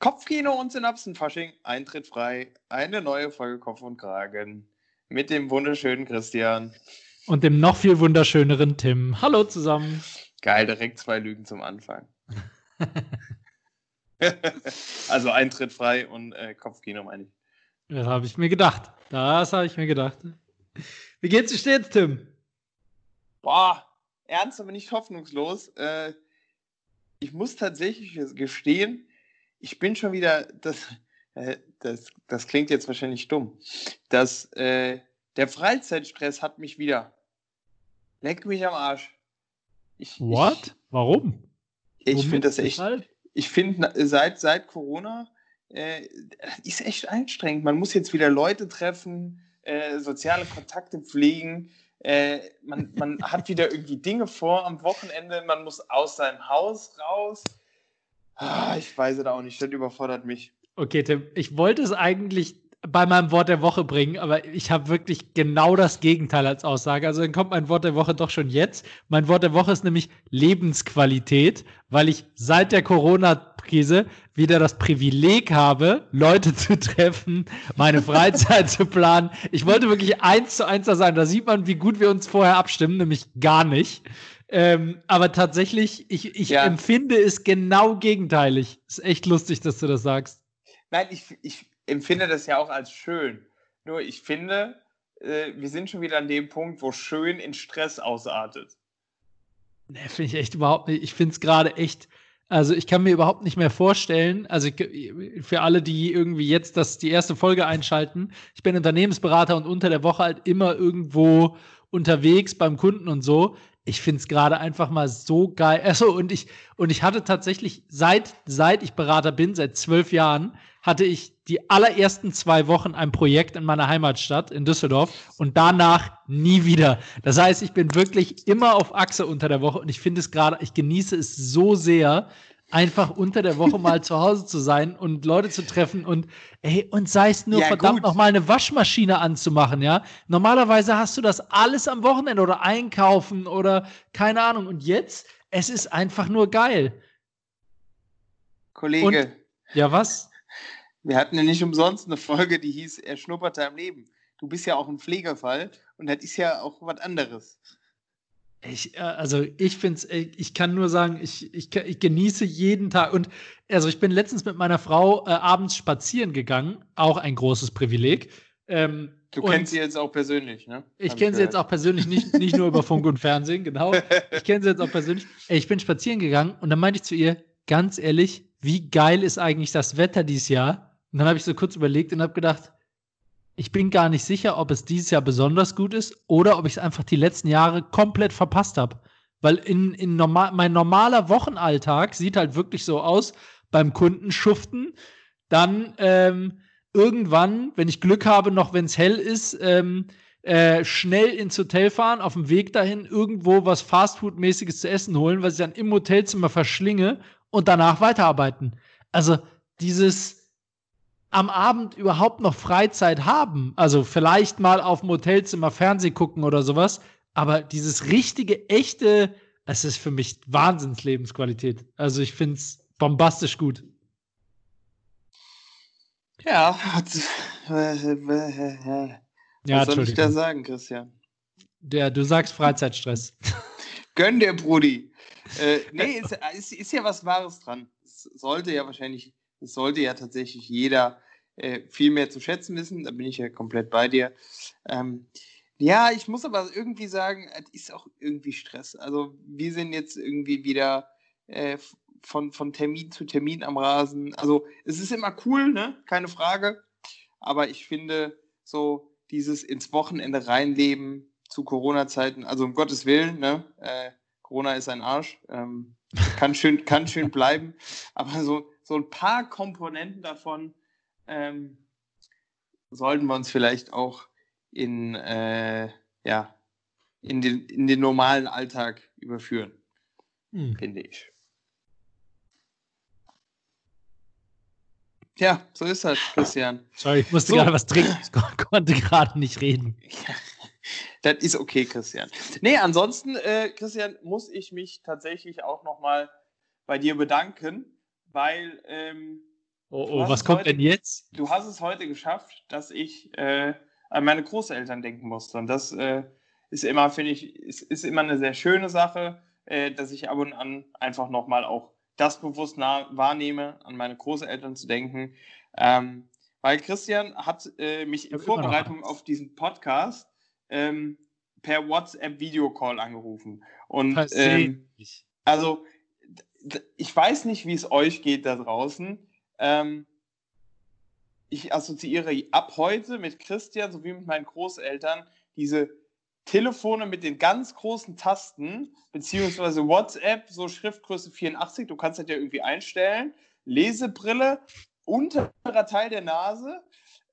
Kopfkino und Synapsenfasching, Eintritt frei, eine neue Folge Kopf und Kragen mit dem wunderschönen Christian. Und dem noch viel wunderschöneren Tim. Hallo zusammen. Geil, direkt zwei Lügen zum Anfang. also Eintritt frei und äh, Kopfkino meine ich. Das habe ich mir gedacht. Das habe ich mir gedacht. Wie geht's dir stets, Tim? Boah, ernst, aber nicht hoffnungslos. Äh, ich muss tatsächlich gestehen, ich bin schon wieder, das, äh, das, das klingt jetzt wahrscheinlich dumm, dass äh, der Freizeitstress hat mich wieder. Leck mich am Arsch. Ich, What? Ich, Warum? Ich finde das echt. Ich finde, seit, seit Corona äh, ist echt anstrengend. Man muss jetzt wieder Leute treffen, äh, soziale Kontakte pflegen. Äh, man, man hat wieder irgendwie Dinge vor am Wochenende. Man muss aus seinem Haus raus. Ah, ich weiß es auch nicht, das überfordert mich. Okay, Tim, ich wollte es eigentlich bei meinem Wort der Woche bringen, aber ich habe wirklich genau das Gegenteil als Aussage. Also dann kommt mein Wort der Woche doch schon jetzt. Mein Wort der Woche ist nämlich Lebensqualität, weil ich seit der Corona-Krise wieder das Privileg habe, Leute zu treffen, meine Freizeit zu planen. Ich wollte wirklich eins zu eins da sein. Da sieht man, wie gut wir uns vorher abstimmen, nämlich gar nicht. Ähm, aber tatsächlich, ich, ich ja. empfinde es genau gegenteilig. Ist echt lustig, dass du das sagst. Nein, ich, ich empfinde das ja auch als schön. Nur ich finde, äh, wir sind schon wieder an dem Punkt, wo schön in Stress ausartet. Ne, finde ich echt überhaupt nicht. Ich finde es gerade echt. Also ich kann mir überhaupt nicht mehr vorstellen, also ich, für alle, die irgendwie jetzt das, die erste Folge einschalten, ich bin Unternehmensberater und unter der Woche halt immer irgendwo unterwegs beim Kunden und so ich finde es gerade einfach mal so geil. Achso, und ich, und ich hatte tatsächlich, seit, seit ich Berater bin, seit zwölf Jahren, hatte ich die allerersten zwei Wochen ein Projekt in meiner Heimatstadt in Düsseldorf und danach nie wieder. Das heißt, ich bin wirklich immer auf Achse unter der Woche und ich finde es gerade, ich genieße es so sehr, einfach unter der Woche mal zu Hause zu sein und Leute zu treffen und ey, und sei es nur ja, verdammt noch mal eine Waschmaschine anzumachen, ja? Normalerweise hast du das alles am Wochenende oder einkaufen oder keine Ahnung und jetzt es ist einfach nur geil. Kollege. Und, ja, was? Wir hatten ja nicht umsonst eine Folge, die hieß Er schnupperte am Leben. Du bist ja auch ein Pflegefall und das ist ja auch was anderes. Ich, äh, also ich finde es, äh, ich kann nur sagen, ich, ich, ich, genieße jeden Tag. Und also ich bin letztens mit meiner Frau äh, abends spazieren gegangen, auch ein großes Privileg. Ähm, du kennst sie jetzt auch persönlich, ne? Ich kenne sie jetzt auch persönlich, nicht, nicht nur über Funk und Fernsehen, genau. Ich kenne sie jetzt auch persönlich. Ich bin spazieren gegangen und dann meinte ich zu ihr, ganz ehrlich, wie geil ist eigentlich das Wetter dieses Jahr? Und dann habe ich so kurz überlegt und habe gedacht, ich bin gar nicht sicher, ob es dieses Jahr besonders gut ist oder ob ich es einfach die letzten Jahre komplett verpasst habe. Weil in, in normal, mein normaler Wochenalltag sieht halt wirklich so aus, beim Kunden schuften, dann ähm, irgendwann, wenn ich Glück habe, noch wenn es hell ist, ähm, äh, schnell ins Hotel fahren, auf dem Weg dahin irgendwo was Fastfood-mäßiges zu essen holen, was ich dann im Hotelzimmer verschlinge und danach weiterarbeiten. Also dieses am Abend überhaupt noch Freizeit haben. Also vielleicht mal auf dem Hotelzimmer Fernseh gucken oder sowas. Aber dieses richtige, echte, es ist für mich Wahnsinnslebensqualität. Also ich finde es bombastisch gut. Ja, was ja, soll ich da sagen, Christian? Ja, du sagst Freizeitstress. Gönn dir, Brudi. Äh, nee, ist, ist, ist ja was Wahres dran. Es sollte ja wahrscheinlich das sollte ja tatsächlich jeder äh, viel mehr zu schätzen wissen. Da bin ich ja komplett bei dir. Ähm, ja, ich muss aber irgendwie sagen, es ist auch irgendwie Stress. Also wir sind jetzt irgendwie wieder äh, von, von Termin zu Termin am Rasen. Also es ist immer cool, ne? Keine Frage. Aber ich finde so dieses ins Wochenende reinleben zu Corona-Zeiten, also um Gottes Willen, ne? Äh, Corona ist ein Arsch. Ähm, kann schön, kann schön bleiben. Aber so so ein paar Komponenten davon ähm, sollten wir uns vielleicht auch in, äh, ja, in, den, in den normalen Alltag überführen, hm. finde ich. Ja, so ist das, Christian. Sorry, ich musste so. gerade was trinken. Ich konnte gerade nicht reden. das ist okay, Christian. Nee, ansonsten, äh, Christian, muss ich mich tatsächlich auch nochmal bei dir bedanken weil ähm, Oh, oh was kommt heute, denn jetzt? Du hast es heute geschafft, dass ich äh, an meine Großeltern denken musste. Und das äh, ist immer, finde ich, ist, ist immer eine sehr schöne Sache, äh, dass ich ab und an einfach nochmal auch das bewusst wahrnehme, an meine Großeltern zu denken. Ähm, weil Christian hat äh, mich in Vorbereitung auf diesen Podcast ähm, per WhatsApp-Videocall angerufen. Und ähm, also ich weiß nicht, wie es euch geht da draußen. Ähm, ich assoziiere ab heute mit Christian sowie mit meinen Großeltern diese Telefone mit den ganz großen Tasten, beziehungsweise WhatsApp, so Schriftgröße 84, du kannst das ja irgendwie einstellen, Lesebrille, unterer Teil der Nase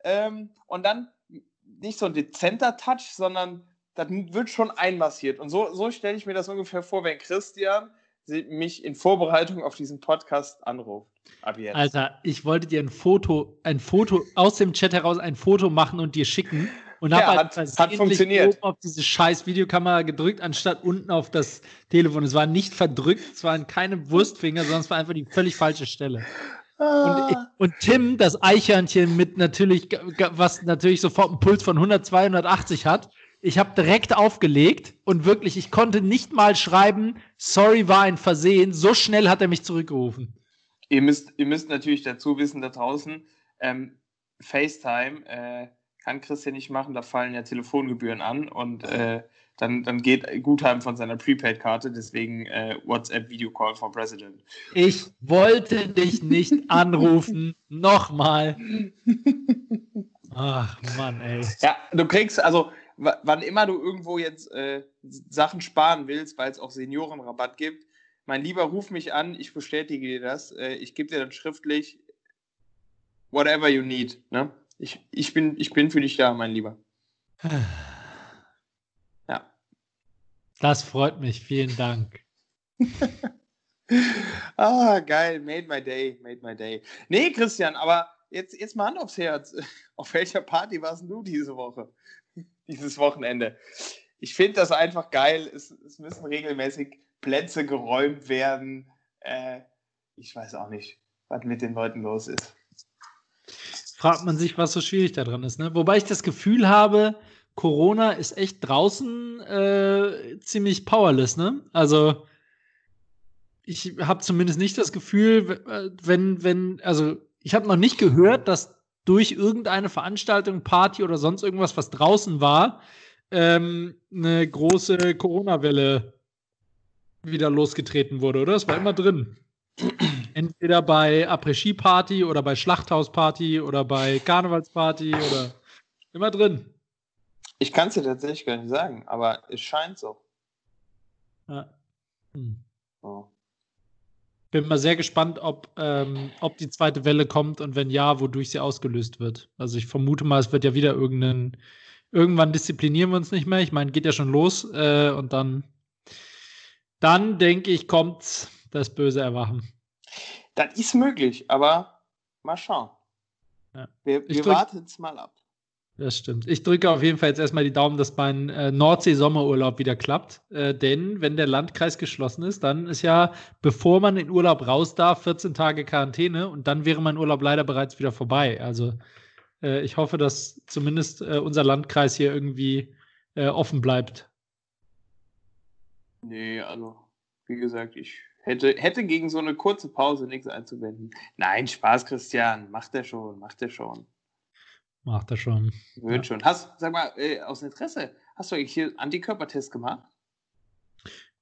ähm, und dann nicht so ein dezenter Touch, sondern das wird schon einmassiert. Und so, so stelle ich mir das ungefähr vor, wenn Christian mich in Vorbereitung auf diesen Podcast anruft. Ab jetzt. Alter, ich wollte dir ein Foto, ein Foto aus dem Chat heraus ein Foto machen und dir schicken. Und ja, habe halt hat, hat funktioniert. oben auf diese scheiß Videokamera gedrückt, anstatt unten auf das Telefon. Es war nicht verdrückt, es waren keine Wurstfinger, sondern es war einfach die völlig falsche Stelle. Und, ah. und, Tim, das Eichhörnchen mit natürlich, was natürlich sofort einen Puls von 100, 280 hat, ich habe direkt aufgelegt und wirklich, ich konnte nicht mal schreiben, sorry, war ein Versehen. So schnell hat er mich zurückgerufen. Ihr müsst, ihr müsst natürlich dazu wissen, da draußen, ähm, FaceTime äh, kann Christian nicht machen, da fallen ja Telefongebühren an und äh, dann, dann geht Guthaben von seiner Prepaid-Karte, deswegen äh, WhatsApp Video Call for President. Ich wollte dich nicht anrufen. Nochmal. Ach Mann, ey. Ja, du kriegst, also wann immer du irgendwo jetzt äh, Sachen sparen willst, weil es auch Seniorenrabatt gibt, mein Lieber, ruf mich an, ich bestätige dir das. Äh, ich gebe dir dann schriftlich whatever you need. Ne? Ich, ich, bin, ich bin für dich da, mein Lieber. Ja. Das freut mich. Vielen Dank. ah, geil. Made my day. Made my day. Nee, Christian, aber jetzt, jetzt mal Hand aufs Herz. Auf welcher Party warst du diese Woche? Dieses Wochenende. Ich finde das einfach geil. Es, es müssen regelmäßig Plätze geräumt werden. Äh, ich weiß auch nicht, was mit den Leuten los ist. Fragt man sich, was so schwierig daran ist. Ne? Wobei ich das Gefühl habe, Corona ist echt draußen äh, ziemlich powerless. Ne? Also ich habe zumindest nicht das Gefühl, äh, wenn, wenn, also ich habe noch nicht gehört, dass durch irgendeine Veranstaltung, Party oder sonst irgendwas, was draußen war, ähm, eine große Corona-Welle wieder losgetreten wurde, oder? Das war immer drin. Entweder bei Après-Ski-Party oder bei Schlachthausparty oder bei Karnevalsparty oder immer drin. Ich kann es dir tatsächlich gar nicht sagen, aber es scheint so. Ja. Hm. Oh. Bin mal sehr gespannt, ob, ähm, ob die zweite Welle kommt und wenn ja, wodurch sie ausgelöst wird. Also ich vermute mal, es wird ja wieder irgendeinen. Irgendwann disziplinieren wir uns nicht mehr. Ich meine, geht ja schon los äh, und dann dann denke ich, kommt das böse Erwachen. Das ist möglich, aber mal schauen. Ja. Wir, wir warten es mal ab. Das stimmt. Ich drücke auf jeden Fall jetzt erstmal die Daumen, dass mein äh, Nordsee-Sommerurlaub wieder klappt. Äh, denn wenn der Landkreis geschlossen ist, dann ist ja, bevor man in Urlaub raus darf, 14 Tage Quarantäne und dann wäre mein Urlaub leider bereits wieder vorbei. Also äh, ich hoffe, dass zumindest äh, unser Landkreis hier irgendwie äh, offen bleibt Nee, also, wie gesagt, ich hätte, hätte gegen so eine kurze Pause nichts einzuwenden. Nein, Spaß, Christian. Macht er schon, macht er schon. Macht er schon. Wird ja. schon. Hast, sag mal, äh, aus Interesse, hast du eigentlich hier Antikörpertest gemacht?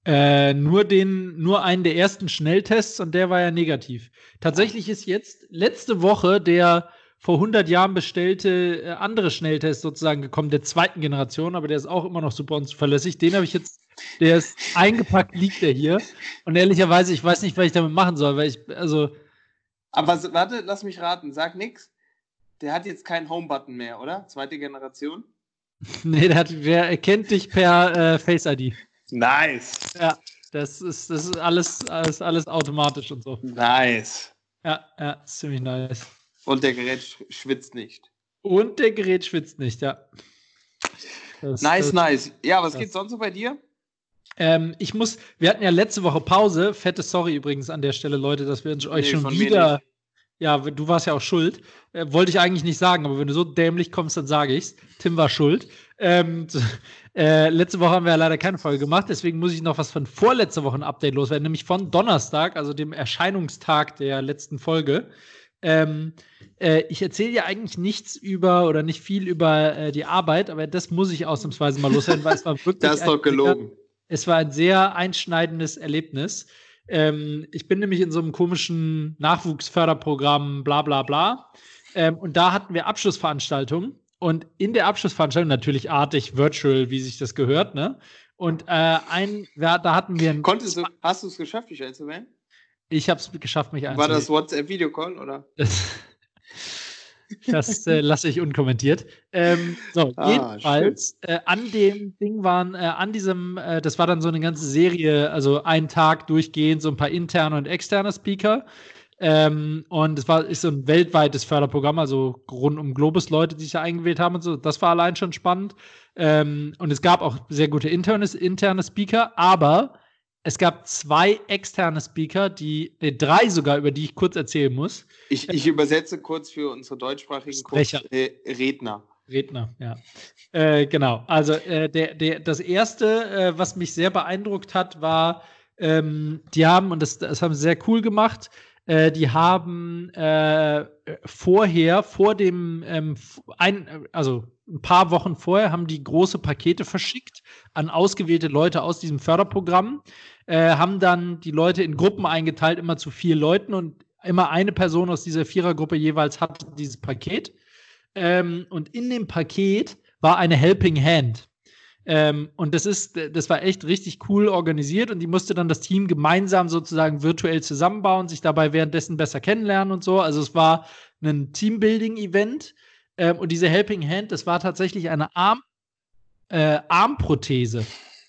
Äh, nur den, nur einen der ersten Schnelltests und der war ja negativ. Tatsächlich ist jetzt letzte Woche der vor 100 Jahren bestellte äh, andere Schnelltest sozusagen gekommen, der zweiten Generation, aber der ist auch immer noch super unzuverlässig. Den habe ich jetzt der ist eingepackt, liegt der hier. Und ehrlicherweise, ich weiß nicht, was ich damit machen soll, weil ich, also. Aber warte, lass mich raten, sag nix. Der hat jetzt keinen Home-Button mehr, oder? Zweite Generation? nee, der, hat, der erkennt dich per äh, Face ID. Nice. Ja, das ist, das ist alles, alles, alles automatisch und so. Nice. Ja, ja, ziemlich nice. Und der Gerät schwitzt nicht. Und der Gerät schwitzt nicht, ja. Das, nice, das, nice. Ja, was das. geht sonst so bei dir? Ähm, ich muss, wir hatten ja letzte Woche Pause. Fette Sorry übrigens an der Stelle, Leute, dass wir uns euch nee, schon wieder Ja, du warst ja auch schuld. Äh, wollte ich eigentlich nicht sagen, aber wenn du so dämlich kommst, dann sage ich's. Tim war schuld. Ähm, äh, letzte Woche haben wir ja leider keine Folge gemacht, deswegen muss ich noch was von vorletzter Woche ein Update loswerden, nämlich von Donnerstag, also dem Erscheinungstag der letzten Folge. Ähm, äh, ich erzähle ja eigentlich nichts über oder nicht viel über äh, die Arbeit, aber das muss ich ausnahmsweise mal loswerden, weil es war wirklich. das ist doch gelogen. Sehr, es war ein sehr einschneidendes Erlebnis. Ähm, ich bin nämlich in so einem komischen Nachwuchsförderprogramm, bla bla bla. Ähm, und da hatten wir Abschlussveranstaltungen. Und in der Abschlussveranstaltung, natürlich artig, virtual, wie sich das gehört, ne? Und äh, ein, ja, da hatten wir ein. Konntest du, hast du es geschafft, dich einzuwählen? Ich habe es geschafft, mich einzuwählen. War das WhatsApp-Videocall, oder? Das äh, lasse ich unkommentiert. Ähm, so, ah, jedenfalls, äh, an dem Ding waren, äh, an diesem, äh, das war dann so eine ganze Serie, also ein Tag durchgehend, so ein paar interne und externe Speaker. Ähm, und es war ist so ein weltweites Förderprogramm, also rund um Globus Leute, die sich da eingewählt haben und so. Das war allein schon spannend. Ähm, und es gab auch sehr gute interne, interne Speaker, aber es gab zwei externe Speaker, die, nee, drei sogar, über die ich kurz erzählen muss. Ich, ich übersetze kurz für unsere deutschsprachigen Kurz, äh, Redner. Redner, ja. Äh, genau. Also äh, der, der, das erste, äh, was mich sehr beeindruckt hat, war, ähm, die haben, und das, das haben sie sehr cool gemacht, äh, die haben äh, vorher, vor dem, ähm, ein, also ein paar Wochen vorher, haben die große Pakete verschickt an ausgewählte Leute aus diesem Förderprogramm äh, haben dann die Leute in Gruppen eingeteilt, immer zu vier Leuten und immer eine Person aus dieser Vierergruppe jeweils hat dieses Paket. Ähm, und in dem Paket war eine Helping Hand. Ähm, und das ist, das war echt richtig cool organisiert und die musste dann das Team gemeinsam sozusagen virtuell zusammenbauen, sich dabei währenddessen besser kennenlernen und so. Also es war ein Teambuilding-Event. Ähm, und diese Helping Hand, das war tatsächlich eine Arm, äh, Armprothese.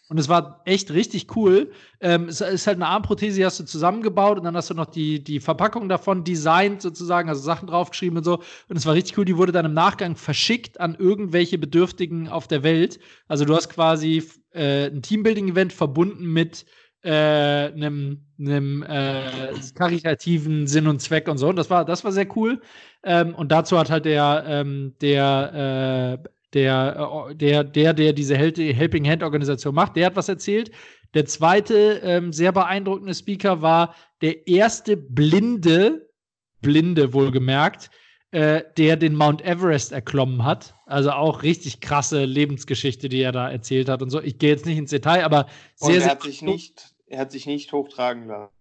Und es war echt richtig cool. Ähm, es ist halt eine Armprothese, die hast du zusammengebaut und dann hast du noch die, die Verpackung davon designt, sozusagen, also Sachen draufgeschrieben und so. Und es war richtig cool. Die wurde dann im Nachgang verschickt an irgendwelche Bedürftigen auf der Welt. Also du hast quasi äh, ein Teambuilding-Event verbunden mit äh, einem, äh, karitativen Sinn und Zweck und so. Und das war, das war sehr cool. Ähm, und dazu hat halt der, ähm, der äh, der, äh, der, der, der diese Helping Hand Organisation macht, der hat was erzählt. Der zweite ähm, sehr beeindruckende Speaker war der erste Blinde, Blinde wohlgemerkt, äh, der den Mount Everest erklommen hat. Also auch richtig krasse Lebensgeschichte, die er da erzählt hat und so. Ich gehe jetzt nicht ins Detail, aber sehr, und er hat sich nicht, er hat sich nicht hochtragen lassen.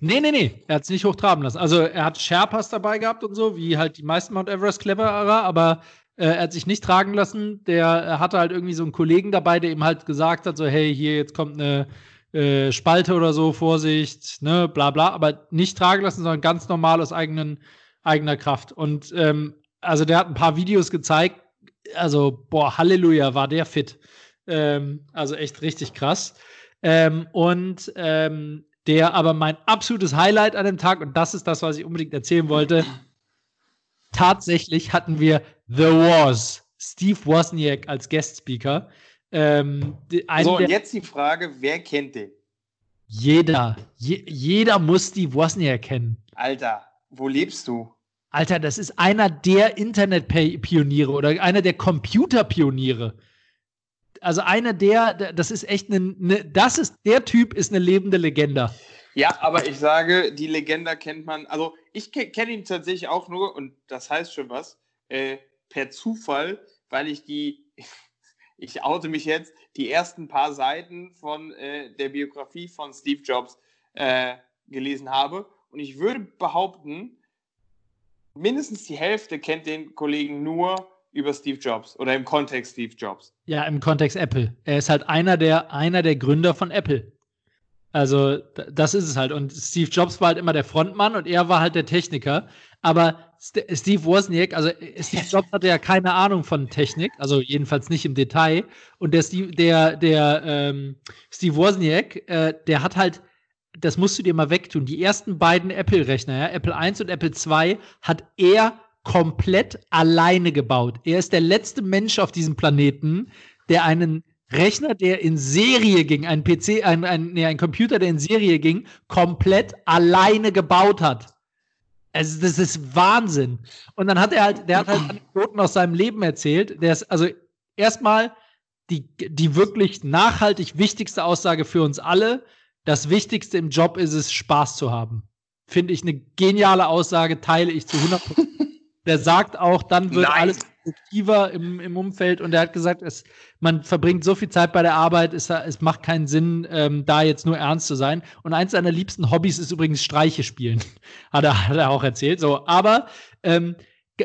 Nee, nee, nee, er hat es nicht hochtraben lassen. Also er hat Sherpas dabei gehabt und so, wie halt die meisten Mount Everest Cleverer, aber er hat sich nicht tragen lassen. Der hatte halt irgendwie so einen Kollegen dabei, der ihm halt gesagt hat: so, hey, hier, jetzt kommt eine äh, Spalte oder so, Vorsicht, ne, bla bla, aber nicht tragen lassen, sondern ganz normal aus eigenen, eigener Kraft. Und ähm, also der hat ein paar Videos gezeigt. Also, boah, Halleluja, war der fit. Ähm, also echt richtig krass. Ähm, und ähm, der aber mein absolutes Highlight an dem Tag, und das ist das, was ich unbedingt erzählen wollte, tatsächlich hatten wir The Wars, Steve Wozniak als Guest-Speaker. Ähm, so, und jetzt die Frage, wer kennt den? Jeder. Je, jeder muss Steve Wozniak kennen. Alter, wo lebst du? Alter, das ist einer der Internet-Pioniere oder einer der Computer-Pioniere. Also einer der, das ist echt eine, eine, das ist, der Typ ist eine lebende Legende. Ja, aber ich sage, die Legende kennt man, also ich kenne ihn tatsächlich auch nur, und das heißt schon was, äh, per Zufall, weil ich die, ich oute mich jetzt, die ersten paar Seiten von äh, der Biografie von Steve Jobs äh, gelesen habe. Und ich würde behaupten, mindestens die Hälfte kennt den Kollegen nur über Steve Jobs oder im Kontext Steve Jobs. Ja, im Kontext Apple. Er ist halt einer der, einer der Gründer von Apple. Also, das ist es halt. Und Steve Jobs war halt immer der Frontmann und er war halt der Techniker. Aber Steve Wozniak, also äh, Steve Jobs hatte ja keine Ahnung von Technik, also jedenfalls nicht im Detail. Und der Steve, der, der ähm, Steve Wozniak, äh, der hat halt, das musst du dir mal wegtun, die ersten beiden Apple-Rechner, ja, Apple 1 und Apple 2, hat er komplett alleine gebaut. Er ist der letzte Mensch auf diesem Planeten, der einen Rechner, der in Serie ging, ein PC, ein, ein, nee, ein Computer, der in Serie ging, komplett alleine gebaut hat. Also, das ist Wahnsinn. Und dann hat er halt, der hat halt Anekdoten aus seinem Leben erzählt. Der ist, also erstmal die, die wirklich nachhaltig wichtigste Aussage für uns alle. Das Wichtigste im Job ist es, Spaß zu haben. Finde ich eine geniale Aussage, teile ich zu 100 Der sagt auch, dann wird Nein. alles produktiver im, im Umfeld und er hat gesagt, es, man verbringt so viel Zeit bei der Arbeit, es, es macht keinen Sinn, ähm, da jetzt nur ernst zu sein. Und eins seiner liebsten Hobbys ist übrigens Streiche spielen, hat er, hat er auch erzählt. So, aber ähm,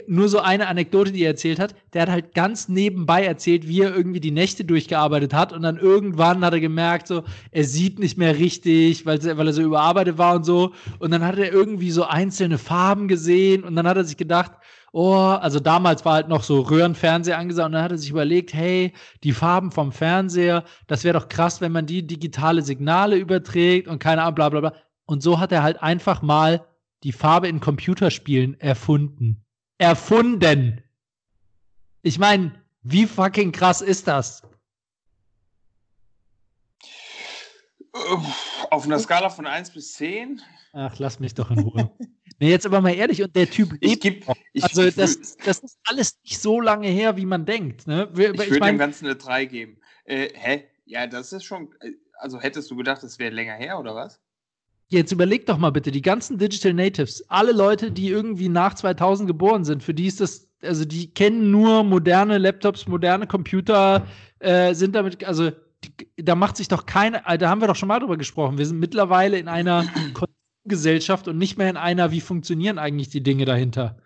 nur so eine Anekdote, die er erzählt hat. Der hat halt ganz nebenbei erzählt, wie er irgendwie die Nächte durchgearbeitet hat. Und dann irgendwann hat er gemerkt, so, er sieht nicht mehr richtig, weil, weil er so überarbeitet war und so. Und dann hat er irgendwie so einzelne Farben gesehen. Und dann hat er sich gedacht, oh, also damals war halt noch so Röhrenfernseher angesagt. Und dann hat er sich überlegt, hey, die Farben vom Fernseher, das wäre doch krass, wenn man die digitale Signale überträgt und keine Ahnung, bla, bla, bla. Und so hat er halt einfach mal die Farbe in Computerspielen erfunden erfunden. Ich meine, wie fucking krass ist das? Auf einer Skala von 1 bis 10? Ach, lass mich doch in Ruhe. nee, jetzt aber mal ehrlich, und der Typ lebt. Ich geb, ich, also, das, das ist alles nicht so lange her, wie man denkt. Ne? Ich, ich würde dem Ganzen eine 3 geben. Äh, hä? Ja, das ist schon. Äh, also hättest du gedacht, das wäre länger her, oder was? Jetzt überleg doch mal bitte, die ganzen Digital Natives, alle Leute, die irgendwie nach 2000 geboren sind, für die ist das, also die kennen nur moderne Laptops, moderne Computer, äh, sind damit, also die, da macht sich doch keine, äh, da haben wir doch schon mal drüber gesprochen. Wir sind mittlerweile in einer Gesellschaft und nicht mehr in einer, wie funktionieren eigentlich die Dinge dahinter.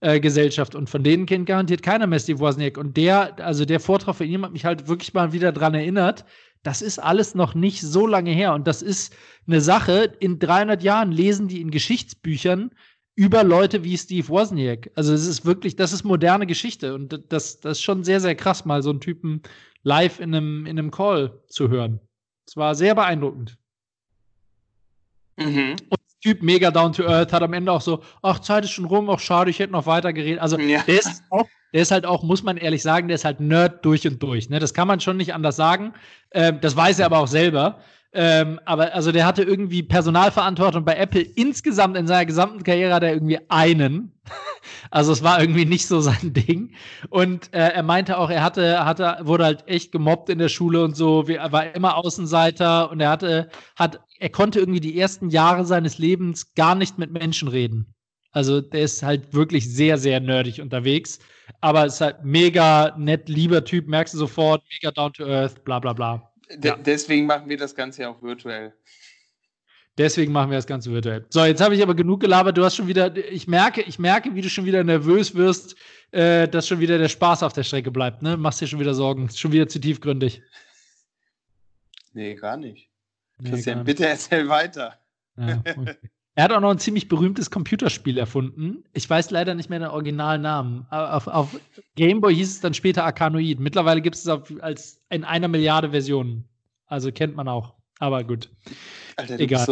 Äh, Gesellschaft und von denen kennt garantiert keiner mehr Steve Wozniak und der, also der Vortrag von ihm hat mich halt wirklich mal wieder dran erinnert, das ist alles noch nicht so lange her. Und das ist eine Sache, in 300 Jahren lesen die in Geschichtsbüchern über Leute wie Steve Wozniak. Also es ist wirklich, das ist moderne Geschichte. Und das, das ist schon sehr, sehr krass, mal so einen Typen live in einem, in einem Call zu hören. Es war sehr beeindruckend. Mhm. Und Typ mega down to earth hat am Ende auch so, ach, Zeit ist schon rum, ach schade, ich hätte noch weiter geredet. Also ja. der ist auch der ist halt auch, muss man ehrlich sagen, der ist halt Nerd durch und durch. Ne? Das kann man schon nicht anders sagen. Ähm, das weiß er aber auch selber. Ähm, aber also der hatte irgendwie Personalverantwortung bei Apple insgesamt in seiner gesamten Karriere hat er irgendwie einen. also es war irgendwie nicht so sein Ding. Und äh, er meinte auch, er hatte, hatte, wurde halt echt gemobbt in der Schule und so. Er war immer Außenseiter und er hatte, hat, er konnte irgendwie die ersten Jahre seines Lebens gar nicht mit Menschen reden. Also der ist halt wirklich sehr, sehr nerdig unterwegs. Aber ist halt mega nett, lieber Typ, merkst du sofort, mega down to earth, bla bla bla. Ja. Deswegen machen wir das Ganze ja auch virtuell. Deswegen machen wir das Ganze virtuell. So, jetzt habe ich aber genug gelabert. Du hast schon wieder, ich merke, ich merke, wie du schon wieder nervös wirst, äh, dass schon wieder der Spaß auf der Strecke bleibt. Ne? Machst dir schon wieder Sorgen. Schon wieder zu tiefgründig. Nee, gar nicht. Nee, Christian, bitte erzähl weiter. Ja, okay. Er hat auch noch ein ziemlich berühmtes Computerspiel erfunden. Ich weiß leider nicht mehr den Originalnamen. Auf, auf Gameboy hieß es dann später Arkanoid. Mittlerweile gibt es es auf, als in einer Milliarde Versionen. Also kennt man auch. Aber gut. Alter, du Egal.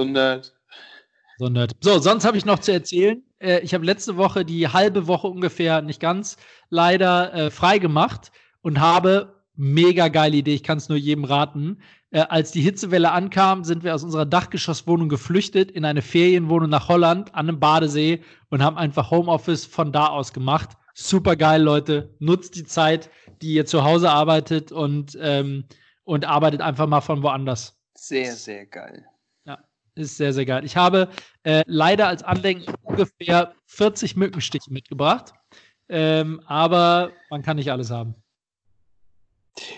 Sondert. So, sonst habe ich noch zu erzählen. Äh, ich habe letzte Woche die halbe Woche ungefähr, nicht ganz, leider äh, frei gemacht und habe mega geile Idee. Ich kann es nur jedem raten. Äh, als die Hitzewelle ankam, sind wir aus unserer Dachgeschosswohnung geflüchtet in eine Ferienwohnung nach Holland an einem Badesee und haben einfach Homeoffice von da aus gemacht. Super geil, Leute. Nutzt die Zeit, die ihr zu Hause arbeitet und, ähm, und arbeitet einfach mal von woanders. Sehr, sehr geil. Ja, ist sehr, sehr geil. Ich habe äh, leider als Andenken ungefähr 40 Mückenstiche mitgebracht. Ähm, aber man kann nicht alles haben.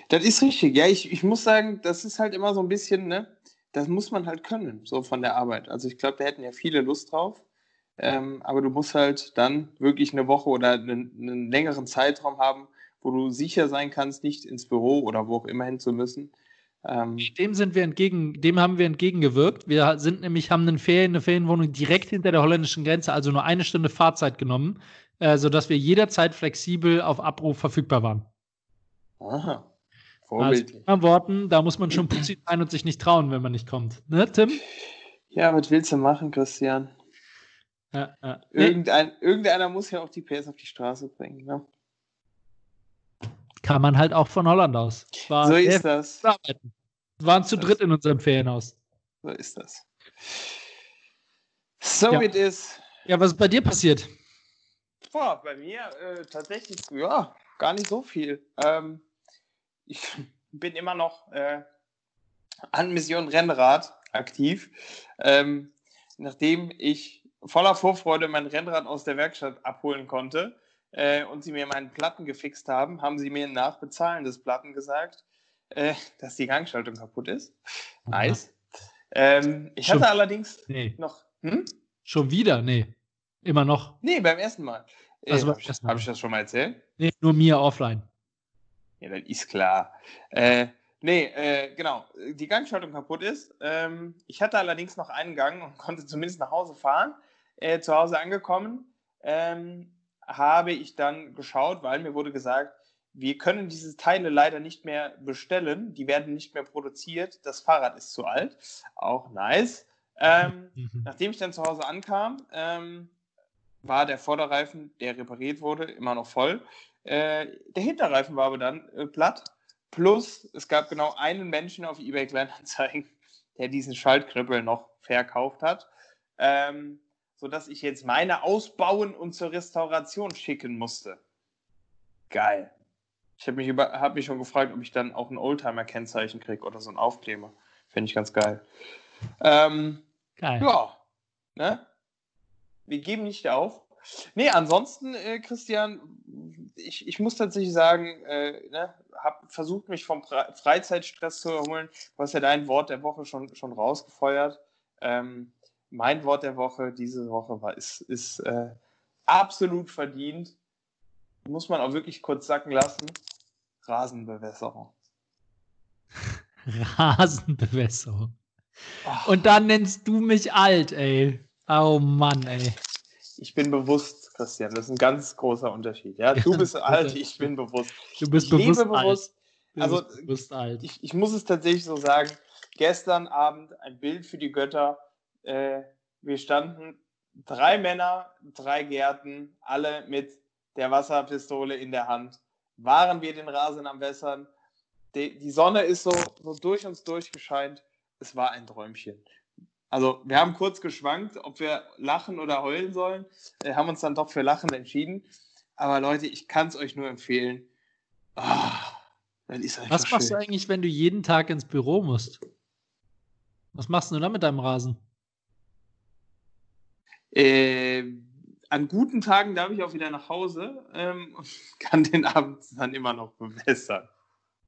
Das ist richtig. Ja, ich, ich muss sagen, das ist halt immer so ein bisschen, ne, das muss man halt können, so von der Arbeit. Also ich glaube, da hätten ja viele Lust drauf. Ähm, aber du musst halt dann wirklich eine Woche oder einen, einen, längeren Zeitraum haben, wo du sicher sein kannst, nicht ins Büro oder wo auch immer hin zu müssen. Ähm, dem sind wir entgegen, dem haben wir entgegengewirkt. Wir sind nämlich, haben eine, Ferien, eine Ferienwohnung direkt hinter der holländischen Grenze, also nur eine Stunde Fahrzeit genommen, äh, sodass wir jederzeit flexibel auf Abruf verfügbar waren. Aha. Vorbildlich. Also, Worten, da muss man schon putzig sein und sich nicht trauen, wenn man nicht kommt. Ne, Tim? Ja, was willst du machen, Christian? Ja, ja. Irgendein, irgendeiner muss ja auch die PS auf die Straße bringen. Ne? Kann man halt auch von Holland aus. War so ist das. Wir waren zu dritt in unserem Ferienhaus. So ist das. So ja. it is. Ja, was ist bei dir passiert? Boah, bei mir äh, tatsächlich, ja, gar nicht so viel. Ähm, ich bin immer noch äh, an Mission Rennrad aktiv. Ähm, nachdem ich voller Vorfreude mein Rennrad aus der Werkstatt abholen konnte äh, und sie mir meinen Platten gefixt haben, haben sie mir nach Bezahlen des Platten gesagt, äh, dass die Gangschaltung kaputt ist. Nice. Ähm, ich Schon, hatte allerdings nee. noch. Hm? Schon wieder? Nee. Immer noch? Nee, beim ersten Mal. Äh, also Habe ich, hab ich, das schon mal erzählt? Nee, nur mir offline. Ja, das ist klar. Äh, nee, äh, genau. Die Gangschaltung kaputt ist. Ähm, ich hatte allerdings noch einen Gang und konnte zumindest nach Hause fahren. Äh, zu Hause angekommen, ähm, habe ich dann geschaut, weil mir wurde gesagt, wir können diese Teile leider nicht mehr bestellen, die werden nicht mehr produziert, das Fahrrad ist zu alt. Auch nice. Ähm, mhm. Nachdem ich dann zu Hause ankam, ähm, war der Vorderreifen, der repariert wurde, immer noch voll. Äh, der Hinterreifen war aber dann äh, platt. Plus, es gab genau einen Menschen auf eBay Kleinanzeigen, der diesen Schaltknüppel noch verkauft hat. Ähm, sodass ich jetzt meine ausbauen und zur Restauration schicken musste. Geil. Ich habe mich, hab mich schon gefragt, ob ich dann auch ein Oldtimer-Kennzeichen kriege oder so ein Aufkleber. Finde ich ganz geil. Ähm, geil. Ja. Ne? Wir geben nicht auf. Nee, ansonsten, äh, Christian, ich, ich muss tatsächlich sagen, äh, ne, habe versucht, mich vom Freizeitstress zu erholen. Du hast ja dein Wort der Woche schon, schon rausgefeuert. Ähm, mein Wort der Woche diese Woche war, ist, ist äh, absolut verdient. Muss man auch wirklich kurz sacken lassen. Rasenbewässerung. Rasenbewässerung. Oh. Und dann nennst du mich alt, ey. Oh Mann, ey. Ich bin bewusst, Christian. Das ist ein ganz großer Unterschied. Ja, du bist alt, ich bin bewusst. Du bist ich bewusst, lebe bewusst. Alt. Also, bewusst alt. Ich, ich muss es tatsächlich so sagen. Gestern Abend ein Bild für die Götter. Äh, wir standen drei Männer, drei Gärten, alle mit der Wasserpistole in der Hand. Waren wir den Rasen am Wässern? Die, die Sonne ist so, so durch uns durchgescheint. Es war ein Träumchen. Also wir haben kurz geschwankt, ob wir lachen oder heulen sollen. Wir äh, haben uns dann doch für Lachen entschieden. Aber Leute, ich kann es euch nur empfehlen. Oh, Was machst du eigentlich, wenn du jeden Tag ins Büro musst? Was machst du da mit deinem Rasen? Äh, an guten Tagen darf ich auch wieder nach Hause ähm, und kann den Abend dann immer noch bewässern.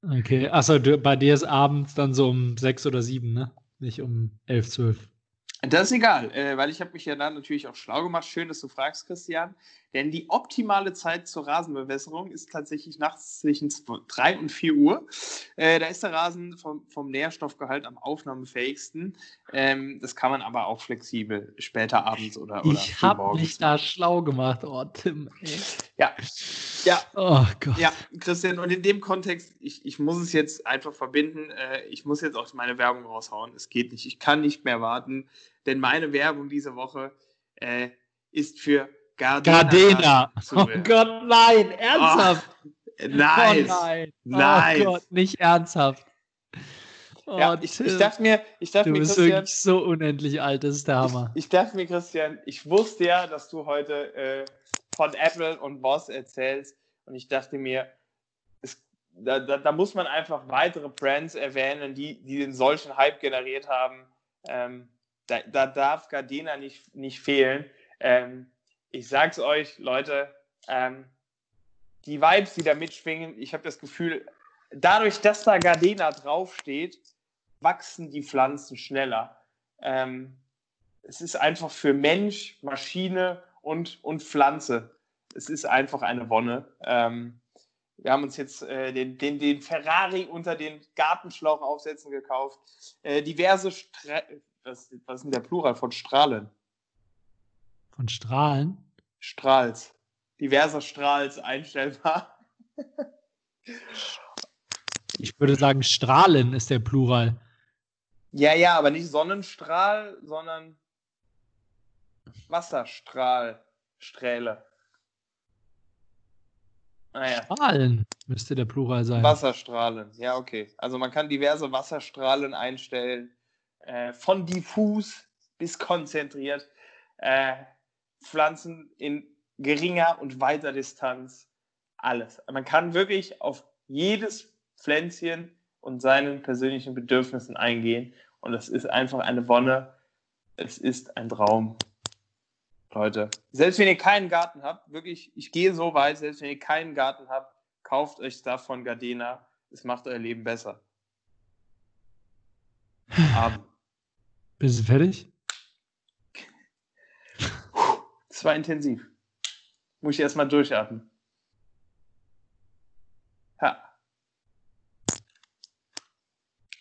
Okay, achso, bei dir ist abends dann so um sechs oder sieben, ne? Nicht um elf, zwölf. Das ist egal, äh, weil ich habe mich ja dann natürlich auch schlau gemacht. Schön, dass du fragst, Christian. Denn die optimale Zeit zur Rasenbewässerung ist tatsächlich nachts zwischen 3 und 4 Uhr. Äh, da ist der Rasen vom, vom Nährstoffgehalt am aufnahmefähigsten. Ähm, das kann man aber auch flexibel später abends oder, oder Ich habe mich da schlau gemacht, oh Tim. Ey. Ja, ja. Oh Gott. Ja, Christian, und in dem Kontext, ich, ich muss es jetzt einfach verbinden. Äh, ich muss jetzt auch meine Werbung raushauen. Es geht nicht. Ich kann nicht mehr warten, denn meine Werbung diese Woche äh, ist für Gardena. Gardena. Oh Gott, nein, ernsthaft. Oh, nein. Oh nein. Nein. Oh Gott, nicht ernsthaft. Oh, ja, ich, ich, dachte mir, ich dachte du mir, bist wirklich so unendlich alt, das ist der Hammer. Ich, ich dachte mir, Christian, ich wusste ja, dass du heute äh, von Apple und Boss erzählst und ich dachte mir, es, da, da, da, muss man einfach weitere Brands erwähnen, die, die den solchen Hype generiert haben. Ähm, da, da, darf Gardena nicht, nicht fehlen. Ähm, ich sag's euch, Leute, ähm, die Vibes, die da mitschwingen, ich habe das Gefühl, dadurch, dass da Gardena draufsteht, wachsen die Pflanzen schneller. Ähm, es ist einfach für Mensch, Maschine und, und Pflanze. Es ist einfach eine Wonne. Ähm, wir haben uns jetzt äh, den, den, den, Ferrari unter den Gartenschlauch aufsetzen gekauft. Äh, diverse, Stra was, was ist denn der Plural von Strahlen? Von Strahlen? Strahls. Diverser Strahls einstellbar. ich würde sagen, Strahlen ist der Plural. Ja, ja, aber nicht Sonnenstrahl, sondern Wasserstrahl, Strähle. Naja. Strahlen müsste der Plural sein. Wasserstrahlen, ja, okay. Also man kann diverse Wasserstrahlen einstellen, äh, von diffus bis konzentriert. Äh, Pflanzen in geringer und weiter Distanz. Alles. Man kann wirklich auf jedes Pflänzchen und seinen persönlichen Bedürfnissen eingehen. Und es ist einfach eine Wonne. Es ist ein Traum. Leute, selbst wenn ihr keinen Garten habt, wirklich, ich gehe so weit, selbst wenn ihr keinen Garten habt, kauft euch Stuff von Gardena. Es macht euer Leben besser. Abend. Bist du fertig? Das war intensiv. Muss ich erstmal durchatmen. Ja.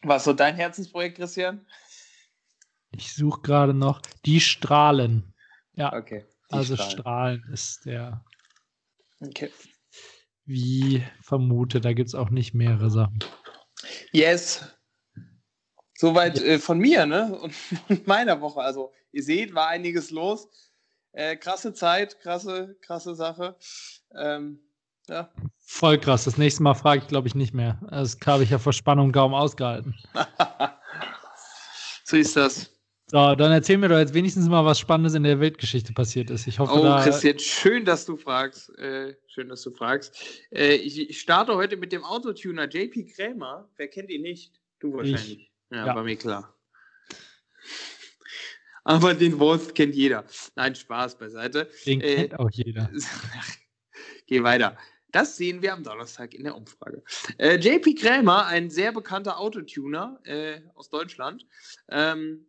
Was so dein Herzensprojekt, Christian? Ich suche gerade noch die Strahlen. Ja. Okay. Also Strahlen. Strahlen ist der. Okay. Wie vermute, da gibt es auch nicht mehrere Sachen. Yes. Soweit äh, von mir, ne? Und, meiner Woche. Also, ihr seht, war einiges los. Äh, krasse Zeit, krasse, krasse Sache. Ähm, ja. Voll krass. Das nächste Mal frage ich, glaube ich, nicht mehr. Das habe ich ja vor Spannung kaum ausgehalten. so ist das. So, dann erzähl mir doch jetzt wenigstens mal, was Spannendes in der Weltgeschichte passiert ist. Ich hoffe, oh, da Christian, schön, dass du fragst. Äh, schön, dass du fragst. Äh, ich, ich, starte heute mit dem Autotuner JP Krämer. Wer kennt ihn nicht? Du wahrscheinlich. Ich. Ja, ja, war mir klar. Aber den Wolf kennt jeder. Nein, Spaß beiseite. Den äh, kennt auch jeder. Geh weiter. Das sehen wir am Donnerstag in der Umfrage. Äh, JP Krämer, ein sehr bekannter Autotuner äh, aus Deutschland, ähm,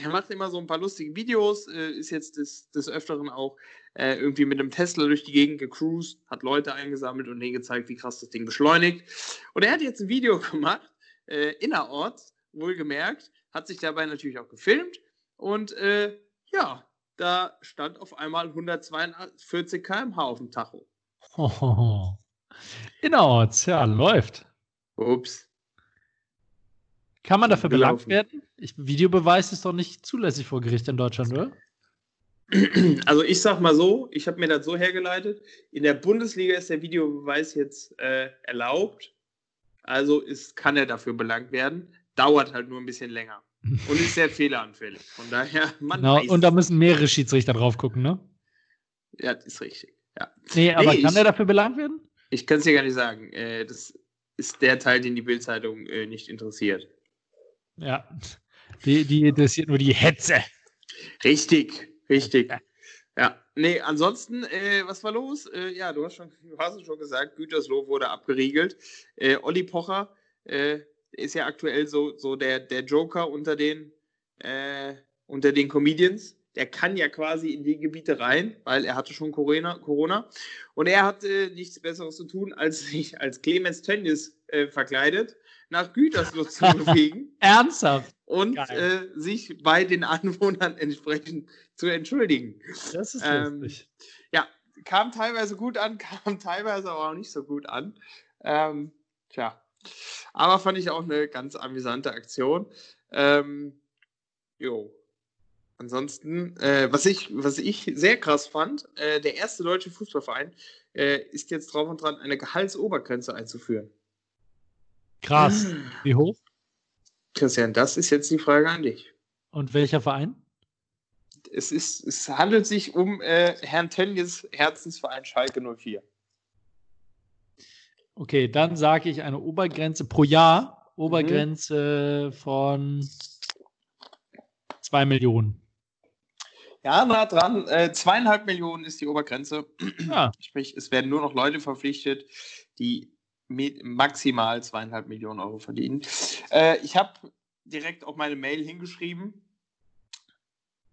der macht immer so ein paar lustige Videos, äh, ist jetzt des, des Öfteren auch äh, irgendwie mit einem Tesla durch die Gegend gecruised, hat Leute eingesammelt und denen gezeigt, wie krass das Ding beschleunigt. Und er hat jetzt ein Video gemacht, äh, innerorts, wohlgemerkt, hat sich dabei natürlich auch gefilmt und äh, ja, da stand auf einmal 142 km/h auf dem Tacho. Oh, innerorts, ja, läuft. Ups. Kann man dafür belangt werden? Ich, Videobeweis ist doch nicht zulässig vor Gericht in Deutschland, oder? Also ich sag mal so, ich habe mir das so hergeleitet. In der Bundesliga ist der Videobeweis jetzt äh, erlaubt. Also ist, kann er dafür belangt werden. Dauert halt nur ein bisschen länger. Und ist sehr fehleranfällig. Von daher, man genau, Und da müssen mehrere Schiedsrichter drauf gucken, ne? Ja, das ist richtig. Ja. Nee, aber nee, kann ich, er dafür belangt werden? Ich kann es dir gar nicht sagen. Äh, das ist der Teil, den die Bildzeitung äh, nicht interessiert. Ja, die, die interessiert nur die Hetze. Richtig, richtig. Ja, nee, ansonsten, äh, was war los? Äh, ja, du hast, schon, du hast es schon gesagt, Gütersloh wurde abgeriegelt. Äh, Olli Pocher äh, ist ja aktuell so, so der, der Joker unter den, äh, unter den Comedians der kann ja quasi in die Gebiete rein, weil er hatte schon Corona. Corona. Und er hatte nichts Besseres zu tun, als sich als Clemens Tönnies äh, verkleidet, nach Gütersloh zu bewegen. Ernsthaft? Und äh, sich bei den Anwohnern entsprechend zu entschuldigen. Das ist ähm, lustig. Ja, kam teilweise gut an, kam teilweise aber auch nicht so gut an. Ähm, tja, aber fand ich auch eine ganz amüsante Aktion. Ähm, jo, Ansonsten, äh, was, ich, was ich sehr krass fand, äh, der erste deutsche Fußballverein äh, ist jetzt drauf und dran, eine Gehaltsobergrenze einzuführen. Krass. Wie hoch? Christian, das ist jetzt die Frage an dich. Und welcher Verein? Es, ist, es handelt sich um äh, Herrn Tönnies Herzensverein Schalke 04. Okay, dann sage ich eine Obergrenze pro Jahr. Obergrenze mhm. von 2 Millionen. Ja, nah dran. Äh, zweieinhalb Millionen ist die Obergrenze. Ja. Sprich, es werden nur noch Leute verpflichtet, die maximal zweieinhalb Millionen Euro verdienen. Äh, ich habe direkt auch meine Mail hingeschrieben.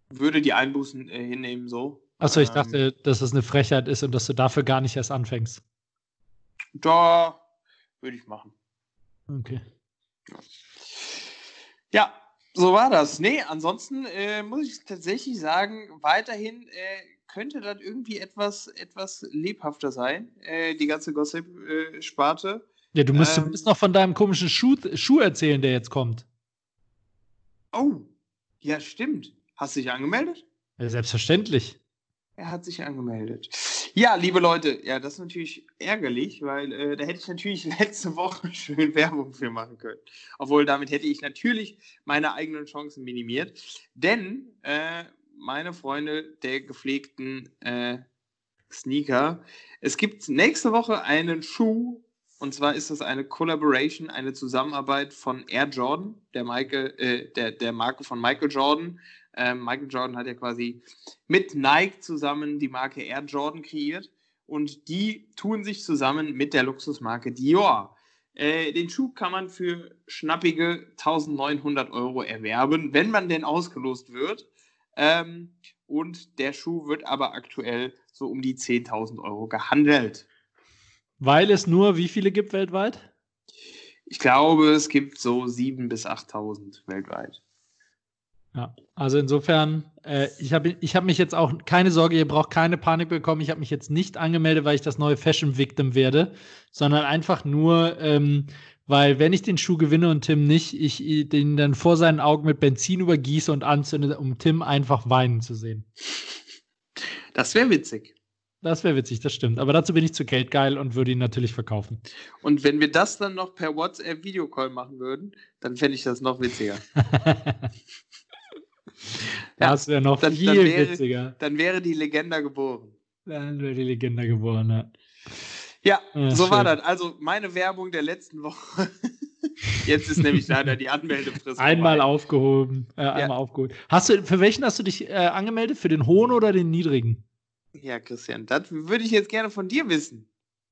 Würde die Einbußen äh, hinnehmen, so. Achso, ich ähm, dachte, dass das eine Frechheit ist und dass du dafür gar nicht erst anfängst. Da würde ich machen. Okay. Ja. so war das. Nee, ansonsten äh, muss ich tatsächlich sagen, weiterhin äh, könnte das irgendwie etwas, etwas lebhafter sein, äh, die ganze Gossip-Sparte. ja, du musst ähm, zumindest noch von deinem komischen Schuh, Schuh erzählen, der jetzt kommt. Oh, ja, stimmt. Hast du dich angemeldet? Ja, selbstverständlich. Er hat sich angemeldet. Ja, liebe Leute, ja, das ist natürlich ärgerlich, weil äh, da hätte ich natürlich letzte Woche schön Werbung für machen können. Obwohl damit hätte ich natürlich meine eigenen Chancen minimiert. Denn äh, meine Freunde der gepflegten äh, Sneaker. Es gibt nächste Woche einen Schuh, und zwar ist das eine Collaboration, eine Zusammenarbeit von Air Jordan, der, Michael, äh, der, der Marke von Michael Jordan. Ähm, Michael Jordan hat ja quasi mit Nike zusammen die Marke Air Jordan kreiert und die tun sich zusammen mit der Luxusmarke Dior. Äh, den Schuh kann man für schnappige 1900 Euro erwerben, wenn man denn ausgelost wird. Ähm, und der Schuh wird aber aktuell so um die 10.000 Euro gehandelt. Weil es nur wie viele gibt weltweit? Ich glaube, es gibt so 7.000 bis 8.000 weltweit. Ja, also insofern, äh, ich habe ich hab mich jetzt auch, keine Sorge, ihr braucht keine Panik bekommen. Ich habe mich jetzt nicht angemeldet, weil ich das neue Fashion Victim werde, sondern einfach nur, ähm, weil wenn ich den Schuh gewinne und Tim nicht, ich den dann vor seinen Augen mit Benzin übergieße und anzünde, um Tim einfach weinen zu sehen. Das wäre witzig. Das wäre witzig, das stimmt. Aber dazu bin ich zu geldgeil und würde ihn natürlich verkaufen. Und wenn wir das dann noch per WhatsApp Videocall machen würden, dann fände ich das noch witziger. Das wäre noch dann, viel dann wäre, witziger. Dann wäre die Legende geboren. Dann wäre die Legende geboren, ja. Ja, Ja, so war schön. das. Also meine Werbung der letzten Woche. Jetzt ist nämlich leider die Anmeldefrist. Einmal vorbei. aufgehoben. Äh, einmal aufgeholt. Hast du, für welchen hast du dich äh, angemeldet? Für den hohen oder den niedrigen? Ja, Christian, das würde ich jetzt gerne von dir wissen.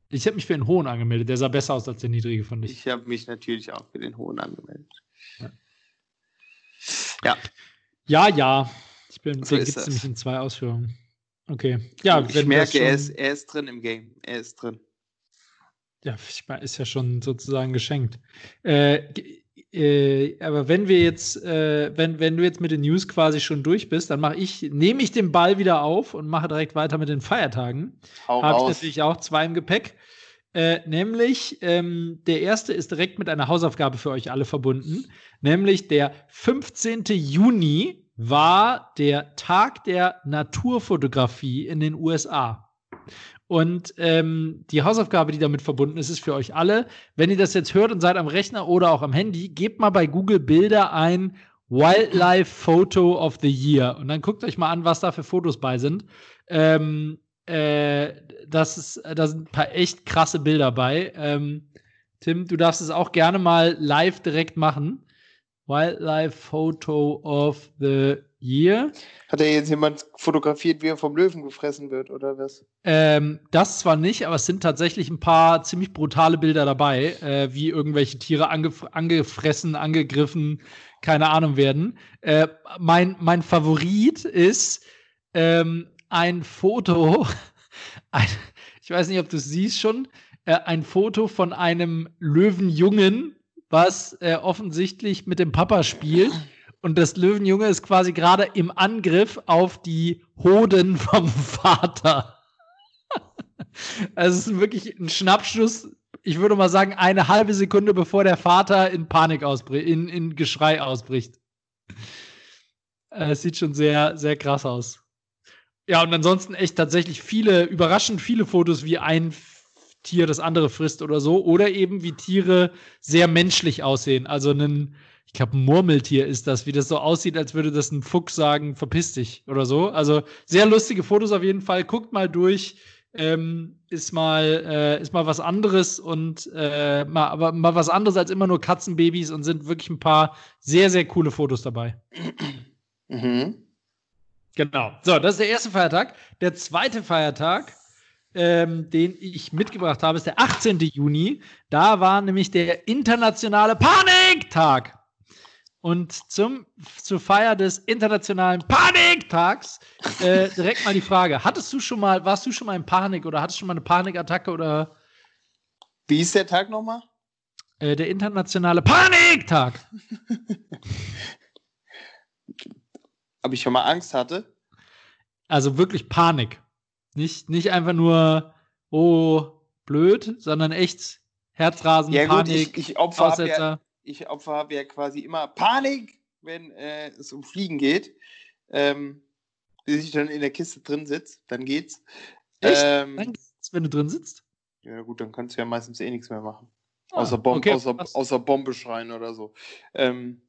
Ich habe mich für den hohen angemeldet. Der sah besser aus als der niedrige, fand ich. Ich habe mich natürlich auch für den Hohen angemeldet. Ja. Ja, Ja, ja. Ich bin, So den gibt es nämlich in zwei Ausführungen. Okay. Ja, ich wenn merke, er ist, er ist drin im Game. Er ist drin. Ja, ich mein, ist ja schon sozusagen geschenkt. Äh, äh, aber wenn wir jetzt, äh, wenn, wenn du jetzt mit den News quasi schon durch bist, dann mache ich, nehme ich den Ball wieder auf und mache direkt weiter mit den Feiertagen. Habe ich natürlich auch zwei im Gepäck. Äh, nämlich, ähm, der erste ist direkt mit einer Hausaufgabe für euch alle verbunden. Nämlich der 15. Juni war der Tag der Naturfotografie in den USA. Und ähm, die Hausaufgabe, die damit verbunden ist, ist für euch alle. Wenn ihr das jetzt hört und seid am Rechner oder auch am Handy, gebt mal bei Google Bilder ein Wildlife Photo of the Year. Und dann guckt euch mal an, was da für Fotos bei sind. Ähm, äh, das ist, da sind ein paar echt krasse Bilder bei. Ähm, Tim, du darfst es auch gerne mal live direkt machen. Wildlife Photo of the Year. Hat er jetzt jemand fotografiert, wie er vom Löwen gefressen wird, oder was? Ähm, das zwar nicht, aber es sind tatsächlich ein paar ziemlich brutale Bilder dabei, äh, wie irgendwelche Tiere angef angefressen, angegriffen, keine Ahnung werden. Äh, mein, mein Favorit ist ähm, ein Foto, ein, ich weiß nicht, ob du es siehst schon, äh, ein Foto von einem Löwenjungen, was äh, offensichtlich mit dem Papa spielt. Und das Löwenjunge ist quasi gerade im Angriff auf die Hoden vom Vater. Also es ist wirklich ein Schnappschuss. Ich würde mal sagen, eine halbe Sekunde bevor der Vater in Panik ausbricht, in, in Geschrei ausbricht. Äh, Es sieht schon sehr, sehr krass aus. Ja, und ansonsten echt tatsächlich viele, überraschend viele Fotos, wie ein Tier das andere frisst oder so. Oder eben wie Tiere sehr menschlich aussehen. Also ein, ich glaube, ein Murmeltier ist das, wie das so aussieht, als würde das ein Fuchs sagen, verpiss dich oder so. Also sehr lustige Fotos auf jeden Fall. Guckt mal durch. Ähm, ist mal äh, ist mal was anderes und äh, mal, aber mal was anderes als immer nur Katzenbabys und sind wirklich ein paar sehr sehr coole Fotos dabei. Mhm. Genau. So, das ist der erste Feiertag. Der zweite Feiertag, ähm, den ich mitgebracht habe, ist der 18. Juni. Da war nämlich der internationale Paniktag. Und zum, zur Feier des internationalen Paniktags äh, direkt mal die Frage: Hattest du schon mal, warst du schon mal in Panik oder hattest du schon mal eine Panikattacke oder Wie ist der Tag nochmal? äh, der internationale Paniktag? Ob ich schon mal Angst hatte? Also wirklich Panik. Nicht, nicht einfach nur, oh, blöd, sondern echt Herzrasen, Ja, gut, Panik, ich, ich Opfer habe ja, Aussetzer. ich Opfer ja quasi immer Panik, wenn äh, es um Fliegen geht. Ähm, bis ich dann in der Kiste drin sitze, dann geht's. Echt? Ähm, Dann geht's, wenn du drin sitzt? ja, gut, dann kannst du ja meistens eh nichts mehr machen. Ah, außer, Bom okay, außer, außer Bombe schreien oder so. Ähm,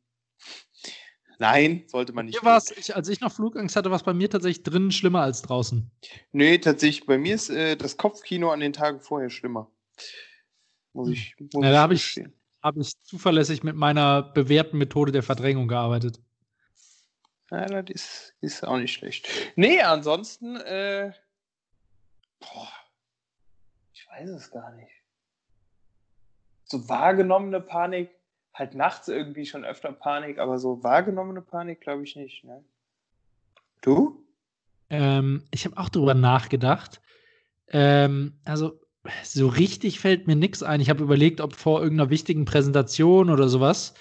Nein, sollte man nicht. War's, ich, als ich noch Flugangst hatte, war es bei mir tatsächlich drinnen schlimmer als draußen. Nee, tatsächlich. Bei mir ist äh, das Kopfkino an den Tagen vorher schlimmer. Muss ich. Muss ja, da habe ich, hab ich zuverlässig mit meiner bewährten Methode der Verdrängung gearbeitet. Ja, das ist, ist auch nicht schlecht. Nee, ansonsten, äh, boah, ich weiß es gar nicht. So wahrgenommene Panik halt nachts irgendwie schon öfter Panik, aber so wahrgenommene Panik glaube ich nicht. Ne? Du? Ähm, ich habe auch darüber nachgedacht. Ähm, also so richtig fällt mir nichts ein. Ich habe überlegt, ob vor irgendeiner wichtigen Präsentation oder sowas.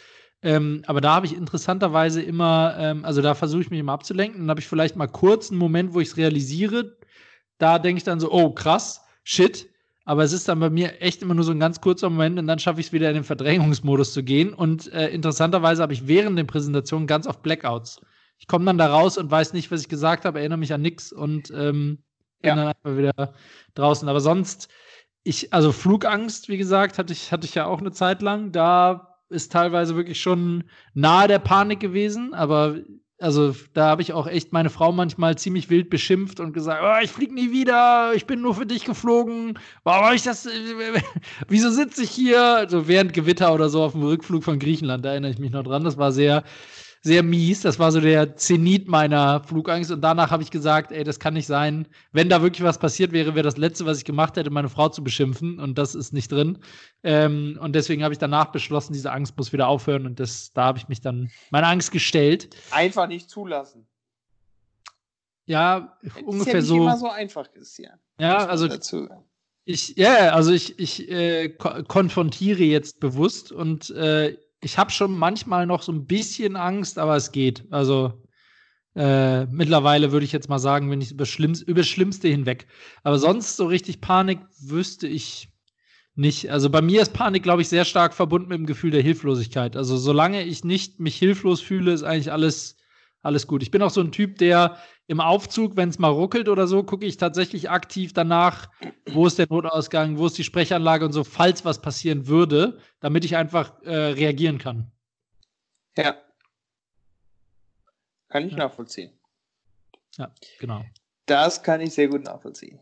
Ähm, aber da habe ich interessanterweise immer, ähm, also da versuche ich mich immer abzulenken. Dann habe ich vielleicht mal kurz einen Moment, wo ich es realisiere. Da denke ich dann so, oh krass, shit, aber es ist dann bei mir echt immer nur so ein ganz kurzer Moment und dann schaffe ich es wieder in den Verdrängungsmodus zu gehen. Und äh, interessanterweise habe ich während der Präsentation ganz oft Blackouts. Ich komme dann da raus und weiß nicht, was ich gesagt habe, erinnere mich an nichts und ähm, bin ja. dann einfach wieder draußen. Aber sonst, ich, also Flugangst, wie gesagt, hatte ich, hatte ich ja auch eine Zeit lang. Da ist teilweise wirklich schon nahe der Panik gewesen, aber also da habe ich auch echt meine Frau manchmal ziemlich wild beschimpft und gesagt, oh, ich fliege nie wieder, ich bin nur für dich geflogen. Warum habe ich das? Wieso sitze ich hier? Also während Gewitter oder so auf dem Rückflug von Griechenland, da erinnere ich mich noch dran. Das war sehr, sehr mies. Das war so der Zenit meiner Flugangst. Und danach habe ich gesagt, ey, das kann nicht sein. Wenn da wirklich was passiert wäre, wäre das Letzte, was ich gemacht hätte, meine Frau zu beschimpfen. Und das ist nicht drin. Ähm, und deswegen habe ich danach beschlossen, diese Angst muss wieder aufhören. Und das, da habe ich mich dann meiner Angst gestellt. Einfach nicht zulassen. Ja, das ungefähr ist so. ja nicht immer so einfach, Christian. Ja, also dazu. ich, ja, also ich, ich äh, ko konfrontiere jetzt bewusst und äh, ich habe schon manchmal noch so ein bisschen Angst, aber es geht. Also äh, mittlerweile würde ich jetzt mal sagen, bin ich über, Schlimms über Schlimmste hinweg. Aber sonst so richtig Panik wüsste ich nicht. Also bei mir ist Panik, glaube ich, sehr stark verbunden mit dem Gefühl der Hilflosigkeit. Also solange ich nicht mich hilflos fühle, ist eigentlich alles, alles gut. Ich bin auch so ein Typ, der im Aufzug, wenn es mal ruckelt oder so, gucke ich tatsächlich aktiv danach, wo ist der Notausgang, wo ist die Sprechanlage und so, falls was passieren würde, damit ich einfach äh, reagieren kann. Ja. Kann ich ja. nachvollziehen. Ja, genau. Das kann ich sehr gut nachvollziehen.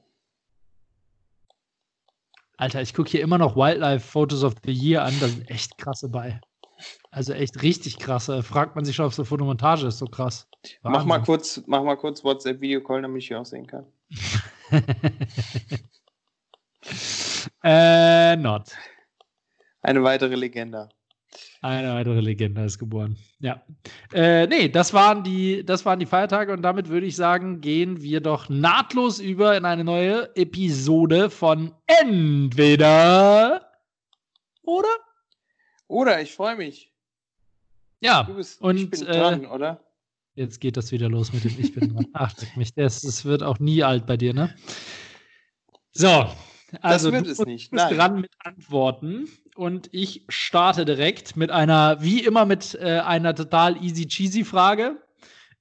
Alter, ich gucke hier immer noch Wildlife Photos of the Year an, da sind echt krasse bei. Also echt richtig krass. Fragt man sich schon, ob so Fotomontage ist so krass. Wahnsinn. Mach mal kurz, mach mal kurz WhatsApp-Video-Call, damit ich hier auch sehen kann. äh, not. Eine weitere Legende. Eine weitere Legende ist geboren. Ja. Äh, nee, das waren, die, das waren die Feiertage und damit würde ich sagen, gehen wir doch nahtlos über in eine neue Episode von Entweder oder? Oder, ich freue mich. Ja, du bist, und ich bin dran, äh, oder? Jetzt geht das wieder los mit dem Ich bin dran. Ach, mich, das, das wird auch nie alt bei dir, ne? So, also das wird du, es nicht. Nein. dran mit Antworten und ich starte direkt mit einer, wie immer mit äh, einer total easy cheesy Frage.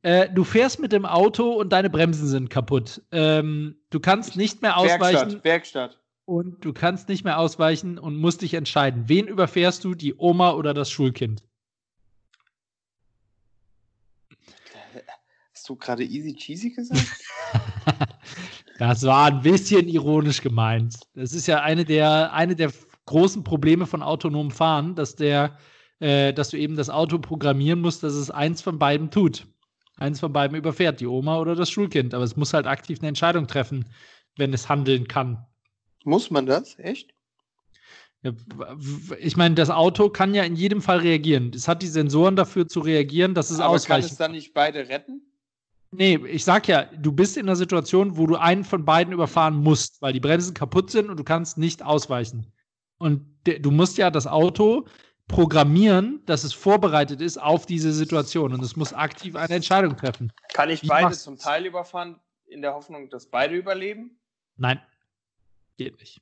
Äh, du fährst mit dem Auto und deine Bremsen sind kaputt. Ähm, du kannst nicht mehr ausweichen. Werkstatt, Werkstatt. Und du kannst nicht mehr ausweichen und musst dich entscheiden. Wen überfährst du, die Oma oder das Schulkind? Hast du gerade easy cheesy gesagt? das war ein bisschen ironisch gemeint. Das ist ja eine der, eine der großen Probleme von autonomem Fahren, dass der, äh, dass du eben das Auto programmieren musst, dass es eins von beiden tut. Eins von beiden überfährt, die Oma oder das Schulkind. Aber es muss halt aktiv eine Entscheidung treffen, wenn es handeln kann. Muss man das? Echt? Ja, ich meine, das Auto kann ja in jedem Fall reagieren. Es hat die Sensoren dafür zu reagieren, dass es Aber kann es dann nicht beide retten? Nee, ich sag ja, du bist in einer Situation, wo du einen von beiden überfahren musst, weil die Bremsen kaputt sind und du kannst nicht ausweichen. Und du musst ja das Auto programmieren, dass es vorbereitet ist auf diese Situation und es muss aktiv eine Entscheidung treffen. Kann ich Wie beide zum Teil überfahren, in der Hoffnung, dass beide überleben? Nein, geht nicht.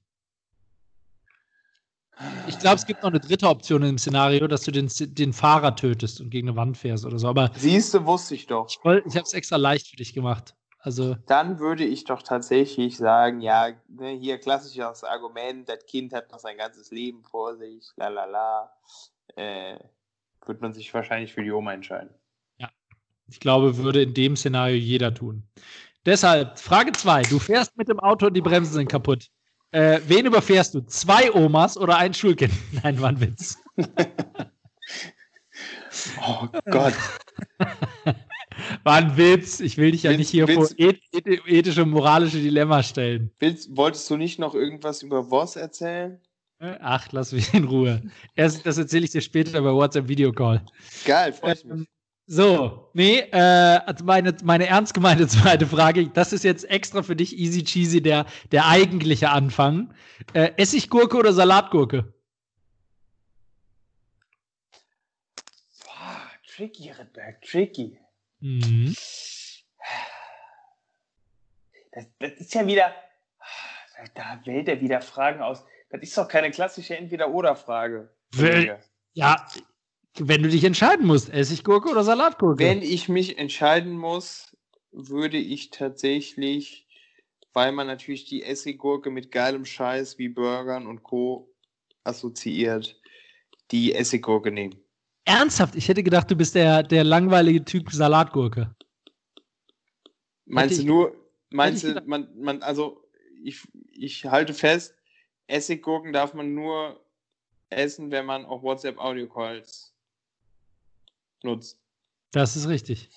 Ich glaube, es gibt noch eine dritte Option im Szenario, dass du den, den Fahrer tötest und gegen eine Wand fährst oder so. Aber Siehst du, wusste ich doch. ich, ich habe es extra leicht für dich gemacht. Also, Dann würde ich doch tatsächlich sagen, ja, ne, hier klassisches Argument, das Kind hat noch sein ganzes Leben vor sich, la la la. Äh, wird man sich wahrscheinlich für die Oma entscheiden. Ich glaube, würde in dem Szenario jeder tun. Deshalb, Frage 2. Du fährst mit dem Auto und die Bremsen sind kaputt. Äh, wen überfährst du? Zwei Omas oder ein Schulkind? Nein, war ein Witz. oh Gott. War ein Witz. Ich will dich ja Witz, nicht hier Witz. vor ethische und moralische Dilemma stellen. Willst, wolltest du nicht noch irgendwas über Voss erzählen? Ach, lass mich in Ruhe. Erst, das erzähle ich dir später bei WhatsApp Videocall. Geil, freue ich mich. Ähm, so, nee, äh, also meine, meine ernst gemeinte zweite Frage, das ist jetzt extra für dich easy cheesy, der, der eigentliche Anfang. Äh, Essiggurke oder Salatgurke? Boah, tricky, Redberg, tricky. Mhm. Das, das, ist ja wieder, da wählt er wieder Fragen aus. Das ist doch keine klassische Entweder-Oder-Frage. Ja, wenn du dich entscheiden musst, Essiggurke oder Salatgurke? Wenn ich mich entscheiden muss, würde ich tatsächlich, weil man natürlich die Essiggurke mit geilem Scheiß wie Burgern und Co. assoziiert, die Essiggurke nehmen. Ernsthaft? Ich hätte gedacht, du bist der, der langweilige Typ Salatgurke. Meinst du nur, meinst du, man, man, also ich, ich halte fest, Essiggurken darf man nur essen, wenn man auch WhatsApp-Audio-Calls nutzt. Das ist richtig.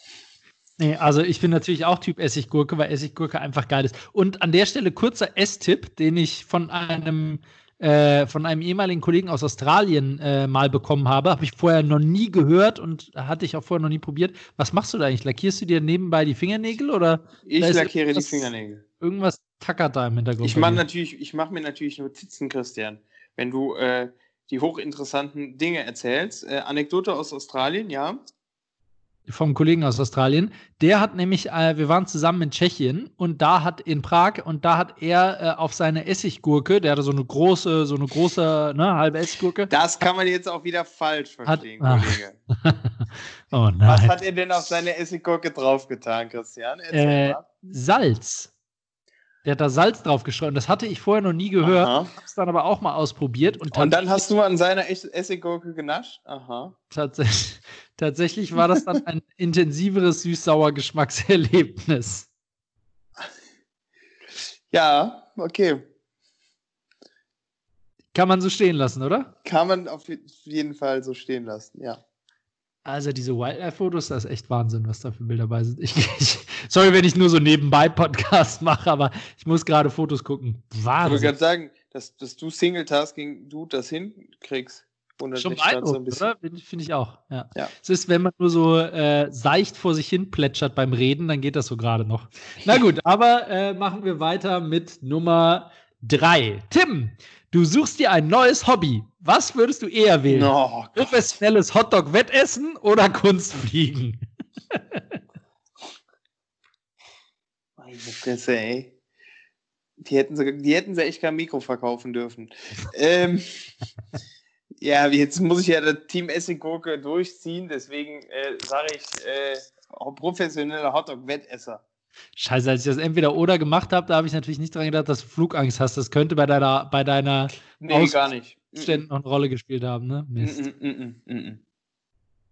Nee, also ich bin natürlich auch Typ Essiggurke, weil Essiggurke einfach geil ist. Und an der Stelle kurzer Esstipp, den ich von einem äh, von einem ehemaligen Kollegen aus Australien äh, mal bekommen habe. Habe ich vorher noch nie gehört und hatte ich auch vorher noch nie probiert. Was machst du da eigentlich? Lackierst du dir nebenbei die Fingernägel oder? Ich lackiere die Fingernägel. Irgendwas tackert da im Hintergrund. Ich mache natürlich, ich mache mir natürlich Notizen, Christian. Wenn du äh, die hochinteressanten Dinge erzählst. Äh, Anekdote aus Australien, ja vom Kollegen aus Australien. Der hat nämlich, äh, wir waren zusammen in Tschechien und da hat in Prag und da hat er äh, auf seine Essiggurke, der hatte so eine große, so eine große, ne, halbe Essiggurke. Das kann man jetzt auch wieder falsch verstehen, hat, Kollege. oh nein. Was hat er denn auf seine Essiggurke draufgetan, Christian? Äh, Salz. Der hat da Salz drauf geschrieben. Das hatte ich vorher noch nie gehört. Aha. Hab's dann aber auch mal ausprobiert. Und, und dann hast du an seiner Essiggurke genascht? Aha. Tatsächlich, tatsächlich war das dann ein intensiveres süß-sauer Geschmackserlebnis. Ja, okay. Kann man so stehen lassen, oder? Kann man auf jeden Fall so stehen lassen, ja. Also diese Wildlife-Fotos, das ist echt Wahnsinn, was da für Bilder dabei sind. Ich, ich, sorry, wenn ich nur so nebenbei Podcast mache, aber ich muss gerade Fotos gucken. Wahnsinn. Ich wollte gerade sagen, dass, dass du Single-Tasking, du das hinkriegst. Schon beeindruckend, so oder? Finde ich auch. Ja. ja. Es ist, wenn man nur so äh, seicht vor sich hin plätschert beim Reden, dann geht das so gerade noch. Na gut, aber äh, machen wir weiter mit Nummer drei. Tim, Du suchst dir ein neues Hobby. Was würdest du eher wählen? Oh, Professionelles Hotdog-Wettessen oder Kunstfliegen? Meine Fresse, ey. Die hätten, sie, die hätten sie echt kein Mikro verkaufen dürfen. ähm, ja, jetzt muss ich ja das Team Essiggurke durchziehen, deswegen äh, sage ich äh, professioneller Hotdog-Wettesser. Scheiße, als ich das entweder oder gemacht habe, da habe ich natürlich nicht dran gedacht, dass du Flugangst hast. Das könnte bei deiner, bei deiner nee, gar nicht. Ständen noch eine Rolle gespielt haben, ne? Mist.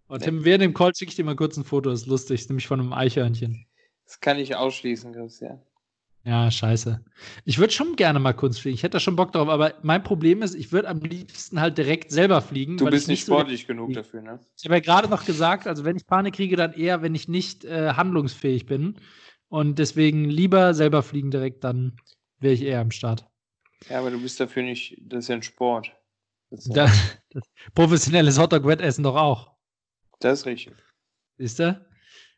Und Tim, während dem Call schicke ich dir mal kurz ein Foto, das ist lustig, nämlich von einem Eichhörnchen. Das kann ich ausschließen, Christian. Ja, scheiße. Ich würde schon gerne mal Kunst fliegen. Ich hätte da schon Bock drauf, aber mein Problem ist, ich würde am liebsten halt direkt selber fliegen. Du bist nicht sportlich so genug dafür, ne? Ich habe ja gerade noch gesagt, also wenn ich Panik kriege, dann eher, wenn ich nicht äh, handlungsfähig bin. Und deswegen lieber selber fliegen direkt, dann wäre ich eher am Start. Ja, aber du bist dafür nicht, das ist ja ein Sport. Das ist ja da, das professionelles Hotdog-Wettessen doch auch. Das ist richtig. Siehst du?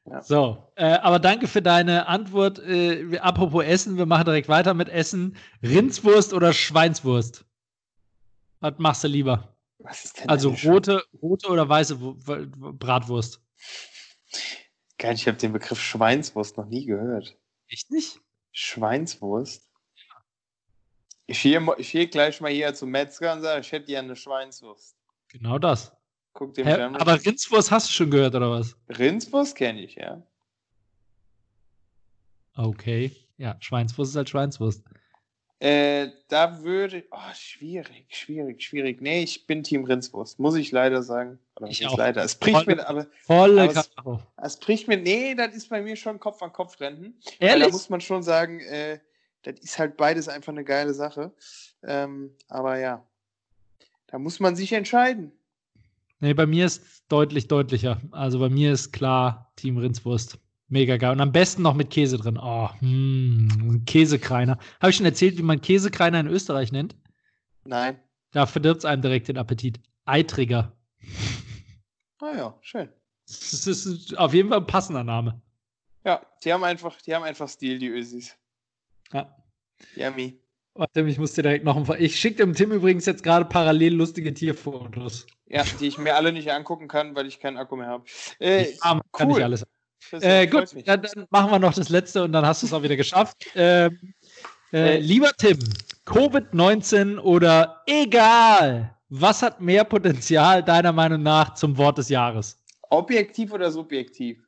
Ja. So, äh, aber danke für deine Antwort. Äh, apropos Essen, wir machen direkt weiter mit Essen. Rindswurst oder Schweinswurst? Was machst du lieber? Was ist denn also rote, rote oder weiße Bratwurst? Geil, ich habe den Begriff Schweinswurst noch nie gehört. Echt nicht? Schweinswurst? Ich gehe ich geh gleich mal hier zum Metzger und sage, ich hätte gerne eine Schweinswurst. Genau das. Guck den Hä, aber Rindswurst hast du schon gehört, oder was? Rindswurst kenne ich, ja. Okay. Ja, Schweinswurst ist halt Schweinswurst. Äh, da würde. Oh, schwierig, schwierig, schwierig. Nee, ich bin Team Rindswurst, muss ich leider sagen. Oder Ich auch. leider. Es bricht Voll- mir, aber Volle Aber es- es bricht mir. Nee, das ist bei mir schon Kopf an Kopf rennen. Ehrlich? da muss man schon sagen, äh, das ist halt beides einfach eine geile Sache. Ähm, aber ja, da muss man sich entscheiden. Nee, bei mir ist deutlich deutlicher. Also bei mir ist klar Team Rindswurst. Mega geil. Und am besten noch mit Käse drin. Oh, hm, Käsekreiner. Habe ich schon erzählt, wie man Käsekreiner in Österreich nennt? Nein. Da verdirbt es einem direkt den Appetit. Eitrigger. Ah ja, schön. Das ist auf jeden Fall ein passender Name. Ja, die haben einfach, die haben einfach Stil, die Ösis. Ja. Yummy. Warte, ich muss dir direkt noch ein paar. Ich schicke dem Tim übrigens jetzt gerade parallel lustige Tierfotos. Ja, die ich mir alle nicht angucken kann, weil ich keinen Akku mehr habe. Äh, Ja, man kann cool. nicht alles. Äh, gut, dann, dann machen wir noch das letzte und dann hast du es auch wieder geschafft. Ähm, äh, Äh, lieber Tim, Covid-19 oder egal, was hat mehr Potenzial deiner Meinung nach zum Wort des Jahres? Objektiv oder subjektiv?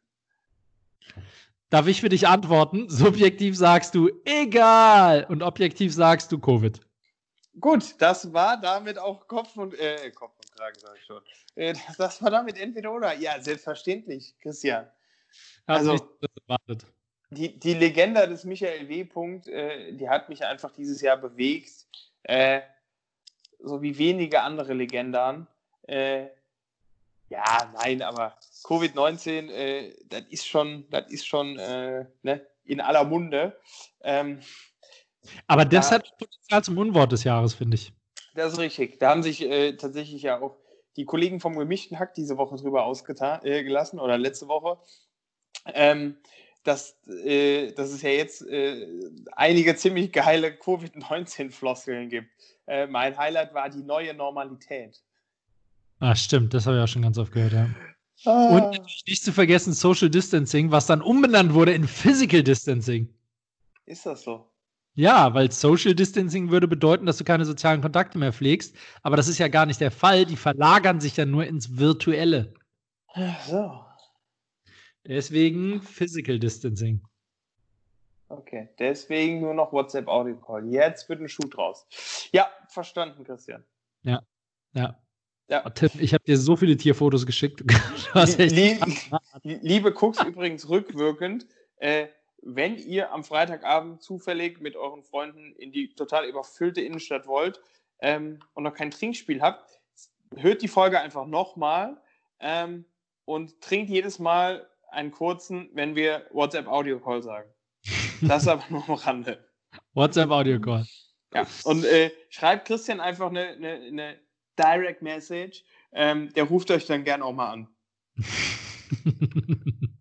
Darf ich für dich antworten? Subjektiv sagst du egal und objektiv sagst du Covid. Gut, das war damit auch Kopf und äh, Kopf und Kragen, sag ich schon. Äh, das, das war damit entweder oder. Ja, selbstverständlich, Christian. Also- erwartet. Die, die Legende des Michael W. Punkt, äh, die hat mich einfach dieses Jahr bewegt. Äh, so wie wenige andere Legendern. Äh, ja, nein, aber Covid-19, äh, das ist schon, das ist schon äh, ne, in aller Munde. Ähm, Aber das Ja. hat Potenzial zum Unwort des Jahres, finde ich. Das ist richtig. Da haben sich äh, tatsächlich ja auch die Kollegen vom gemischten Hack diese Woche drüber ausgetan, äh, oder letzte Woche, ähm, dass, äh, dass es ja jetzt äh, einige ziemlich geile Covid-19-Floskeln gibt. Äh, mein Highlight war die neue Normalität. Ah, stimmt, das habe ich auch schon ganz oft gehört, ja. Ah. Und nicht zu vergessen Social Distancing, was dann umbenannt wurde in Physical Distancing. ist das so? Ja, weil Social Distancing würde bedeuten, dass du keine sozialen Kontakte mehr pflegst. Aber das ist ja gar nicht der Fall. Die verlagern sich ja nur ins Virtuelle. Ach so. Deswegen Physical Distancing. Okay, deswegen nur noch WhatsApp Audio Call. Jetzt wird ein Schuh draus. Ja, verstanden, Christian. Ja. Ja. Oh, Tim, ich habe dir so viele Tierfotos geschickt. Lie- Liebe Cooks, übrigens rückwirkend, äh, wenn ihr am Freitagabend zufällig mit euren Freunden in die total überfüllte Innenstadt wollt ähm, und noch kein Trinkspiel habt, hört die Folge einfach nochmal ähm, und trinkt jedes Mal einen kurzen, wenn wir WhatsApp Audio Call sagen. Das aber nur am Rande. WhatsApp Audio Call. Ja. Und äh, schreibt Christian einfach eine, eine, eine Direct Message. Ähm, der ruft euch dann gerne auch mal an.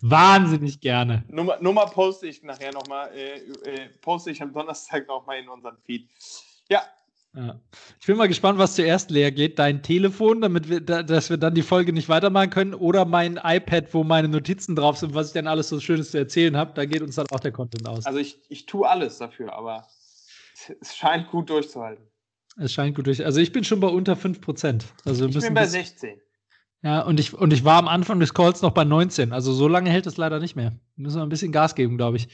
Wahnsinnig gerne. Nummer, Nummer poste ich nachher nochmal, äh, äh, poste ich am Donnerstag nochmal in unseren Feed. Ja, Ja. Ich bin mal gespannt, was zuerst leer geht. Dein Telefon, damit wir, da, dass wir dann die Folge nicht weitermachen können, oder mein iPad, wo meine Notizen drauf sind, was ich dann alles so Schönes zu erzählen habe. Da geht uns dann auch der Content aus. also ich, ich tue alles dafür, aber es, es scheint gut durchzuhalten. Es scheint gut durch. Also ich bin schon bei unter 5%. Also wir Ich bin bei bis- 16. Ja, und ich, und ich war am Anfang des Calls noch bei 19. Also so lange hält es leider nicht mehr. Müssen wir ein bisschen Gas geben, glaube ich.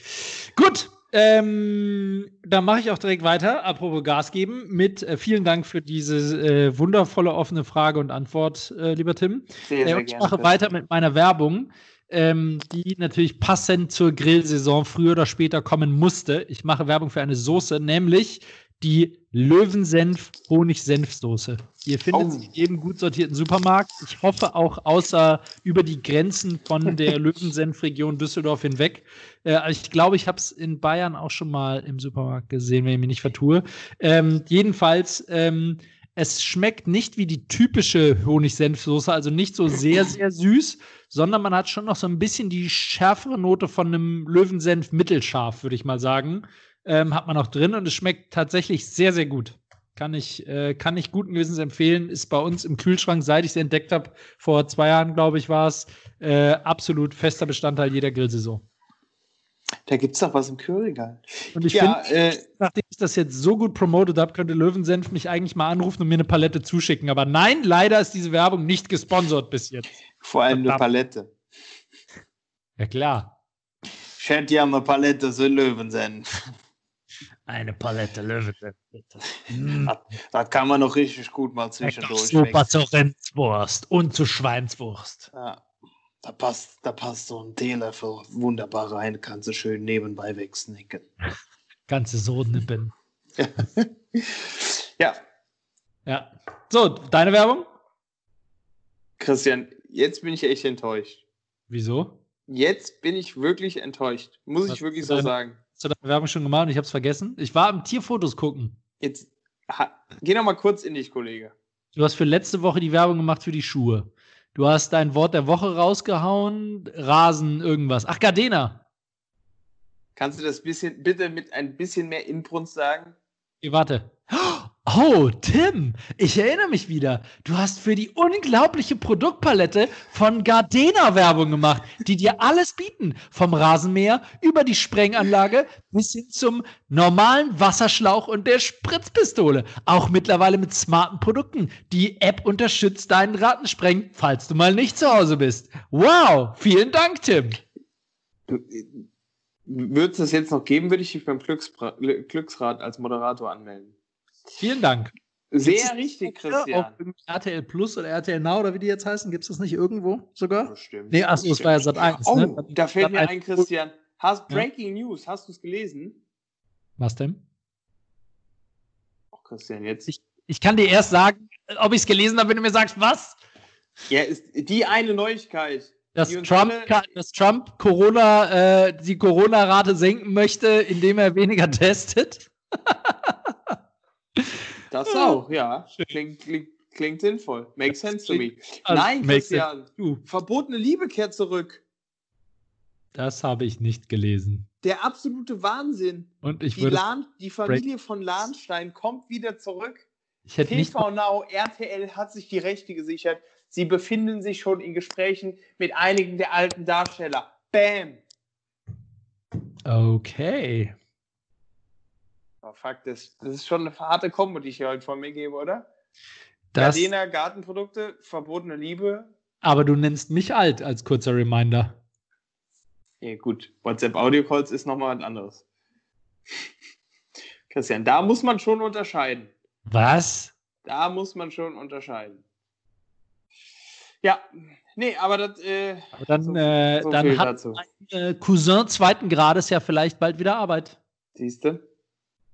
Gut, ähm, dann mache ich auch direkt weiter, apropos Gas geben, mit äh, vielen Dank für diese äh, wundervolle offene Frage und Antwort, äh, lieber Tim. Sehr, Äh, sehr ich gerne. mache weiter mit meiner Werbung, ähm, die natürlich passend zur Grillsaison früher oder später kommen musste. Ich mache Werbung für eine Soße, nämlich die Löwensenf-Honig-Senf-Soße. Ihr findet Oh. sie in jedem gut sortierten Supermarkt. Ich hoffe auch außer über die Grenzen von der Löwensenf-Region Düsseldorf hinweg. Äh, ich glaube, ich habe es in Bayern auch schon mal im Supermarkt gesehen, wenn ich mich nicht vertue. Ähm, jedenfalls, ähm, es schmeckt nicht wie die typische Honig-Senf-Soße, also nicht so sehr, sehr süß, sondern man hat schon noch so ein bisschen die schärfere Note von einem Löwensenf mittelscharf, würde ich mal sagen. Ähm, hat man noch drin und es schmeckt tatsächlich sehr, sehr gut. Kann ich, äh, kann ich guten Gewissens empfehlen. Ist bei uns im Kühlschrank, seit ich es entdeckt habe, vor zwei Jahren, glaube ich, war es, äh, absolut fester Bestandteil jeder Grillsaison. Da gibt es doch was im Kühlregal. Und ich Ja, finde, äh, nachdem ich das jetzt so gut promotet habe, könnte Löwensenf mich eigentlich mal anrufen und mir eine Palette zuschicken. Aber nein, leider ist diese Werbung nicht gesponsert bis jetzt. vor allem eine Verdammt. Palette. Ja, klar. Ich hätte ja eine Palette so Löwensenf. Eine Palette Löwenlip, bitte. Mm. Das, das, kann man noch richtig gut mal zwischendurch. Super zur Rindswurst und zu Schweinswurst. Ja. Da passt, da passt so ein Teelöffel wunderbar rein, kannst du schön nebenbei wegsnicken. Kannst du so nippen. ja. Ja. So, deine Werbung? Christian, jetzt bin ich echt enttäuscht. Wieso? Jetzt bin ich wirklich enttäuscht. Muss Was ich wirklich so sagen. Hast du deine Werbung schon gemacht und ich habe es vergessen? Ich war am Tierfotos gucken. Jetzt, ha, geh noch mal kurz in dich, Kollege. Du hast für letzte Woche die Werbung gemacht für die Schuhe. Du hast dein Wort der Woche rausgehauen. Rasen, irgendwas. Ach, Gardena. Kannst du das bisschen, bitte mit ein bisschen mehr Inbrunst sagen? Okay, warte. Oh, Tim, ich erinnere mich wieder. Du hast für die unglaubliche Produktpalette von Gardena Werbung gemacht, die dir alles bieten. Vom Rasenmäher über die Sprenganlage bis hin zum normalen Wasserschlauch und der Spritzpistole. Auch mittlerweile mit smarten Produkten. Die App unterstützt deinen Rattensprengen, falls du mal nicht zu Hause bist. Wow, vielen Dank, Tim. Würde es das jetzt noch geben, würde ich dich beim Glücksrad als Moderator anmelden. Vielen Dank. Sehr richtig, Christian. Auf RTL Plus oder RTL Now oder wie die jetzt heißen, gibt es das nicht irgendwo sogar? Bestimmt. Nee, achso, es war ja Sat 1. Oh, ne? da fällt mir ein, Christian. Hast Breaking ja? News, hast du es gelesen? Was denn? Oh, Christian, jetzt. Ich, ich kann dir erst sagen, ob ich es gelesen habe, wenn du mir sagst, was? Ja, ist die eine Neuigkeit. Dass Trump, dass Trump Corona, äh, die Corona-Rate senken möchte, indem er weniger testet. Das auch, ja. Klingt, klingt, klingt sinnvoll. Makes sense to me. Also, Nein, Christian. Verbotene Liebe kehrt zurück. Das habe ich nicht gelesen. Der absolute Wahnsinn. Und ich die, Lahn, die Familie von Lahnstein kommt wieder zurück. Ich hätte TV Now, RTL hat sich die Rechte gesichert. Sie befinden sich schon in Gesprächen mit einigen der alten Darsteller. Bam! Okay. Oh, fuck, das, das ist schon eine harte Kombo, die ich hier heute von mir gebe, oder? Das, Gardena, Gartenprodukte, verbotene Liebe. Aber du nennst mich alt als kurzer Reminder. Ja, gut. WhatsApp Audio Calls ist nochmal was anderes. Christian, da muss man schon unterscheiden. Was? Da muss man schon unterscheiden. Ja, nee, aber das. Äh, aber dann, so, äh, so dann hat dazu. mein äh, Cousin zweiten Grades ja vielleicht bald wieder Arbeit. Siehst du?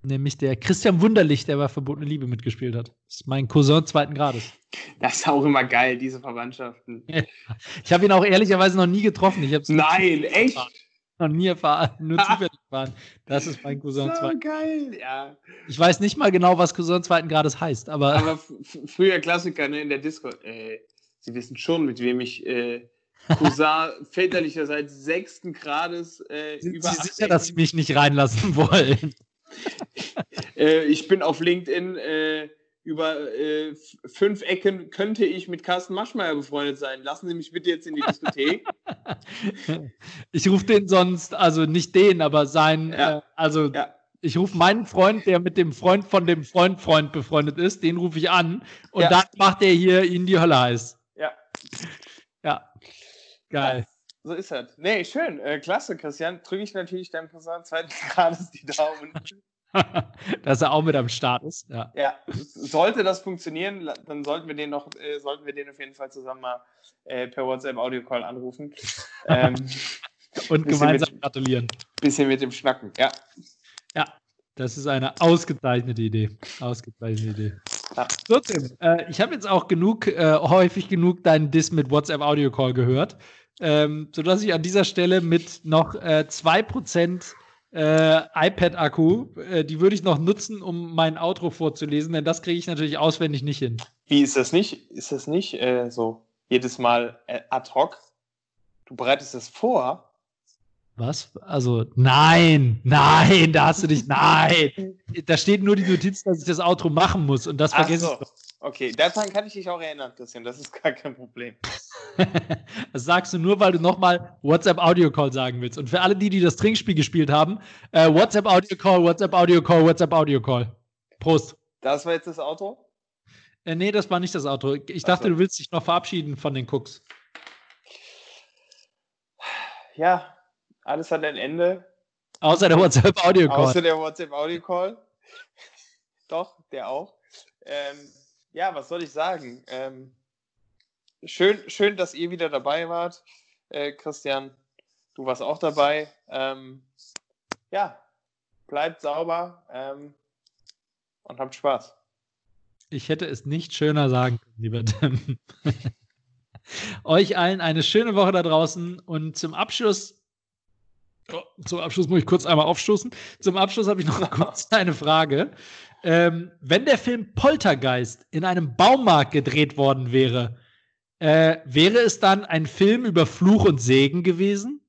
Nämlich der Christian Wunderlich, der bei Verbotene Liebe mitgespielt hat. Das ist mein Cousin zweiten Grades. Das ist auch immer geil, diese Verwandtschaften. Ich habe ihn auch ehrlicherweise noch nie getroffen. Ich Nein, echt? Noch nie erfahren, nur zufällig erfahren. Das ist mein Cousin so zweiten geil, ja. Ich weiß nicht mal genau, was Cousin zweiten Grades heißt, aber. Aber früher Klassiker ne, in der Disco. Äh, Sie wissen schon, mit wem ich äh, Cousin väterlicherseits sechsten Grades äh, Sind über. Sie sicher, dass Sie mich nicht reinlassen wollen? äh, ich bin auf LinkedIn äh, über äh, fünf Ecken könnte ich mit Carsten Maschmeyer befreundet sein. Lassen Sie mich bitte jetzt in die Diskothek. ich rufe den sonst, also nicht den, aber sein, ja. Äh, also ja. ich rufe meinen Freund, der mit dem Freund von dem Freund Freund befreundet ist, den rufe ich an und ja. dann macht er hier Ihnen die Hölle heiß. Ja. Ja. Geil so ist das. Nee, schön. Äh, klasse, Christian. Drücke ich natürlich deinem Cousin zweiten Grades die Daumen. Dass er auch mit am Start ist. Ja. ja, sollte das funktionieren, dann sollten wir den noch, äh, sollten wir den auf jeden Fall zusammen mal äh, per WhatsApp Audio Call anrufen. ähm, Und gemeinsam mit, gratulieren. Bisschen mit dem Schnacken, ja. Ja, das ist eine ausgezeichnete Idee. Ausgezeichnete Idee. Ja. So, Tim, äh, ich habe jetzt auch genug, äh, häufig genug deinen Diss mit WhatsApp Audio Call gehört ähm, sodass ich an dieser Stelle mit noch äh, 2% äh, iPad-Akku, äh, die würde ich noch nutzen, um mein Outro vorzulesen, denn das kriege ich natürlich auswendig nicht hin. Wie ist das nicht? Ist das nicht äh, so jedes Mal äh, ad hoc? Du bereitest das vor? Was? Also, nein, nein, da hast du dich, nein. Da steht nur die Notiz, dass ich das Outro machen muss und das vergesse so. ich. Okay, daran kann ich dich auch erinnern, Christian. Das ist gar kein Problem. das sagst du nur, weil du nochmal WhatsApp Audio Call sagen willst. Und für alle die, die das Trinkspiel gespielt haben, äh, WhatsApp Audio Call, WhatsApp Audio Call, WhatsApp Audio Call. Prost. Das war jetzt das Auto? Äh, nee, das war nicht das Auto. Ich dachte, du willst dich noch verabschieden von den Cooks. Ja, alles hat ein Ende. Außer der WhatsApp-Audio-Call. Außer der WhatsApp-Audio-Call. Doch, der auch. Ähm, ja, was soll ich sagen? Ähm, schön, schön, dass ihr wieder dabei wart. Äh, Christian, du warst auch dabei. Ähm, ja, bleibt sauber ähm, und habt Spaß. Ich hätte es nicht schöner sagen können, lieber Tim. Euch allen eine schöne Woche da draußen und zum Abschluss. Oh, zum Abschluss muss ich kurz einmal aufstoßen. Zum Abschluss habe ich noch kurz eine Frage. Ähm, wenn der Film Poltergeist in einem Baumarkt gedreht worden wäre, äh, wäre es dann ein Film über Fluch und Segen gewesen?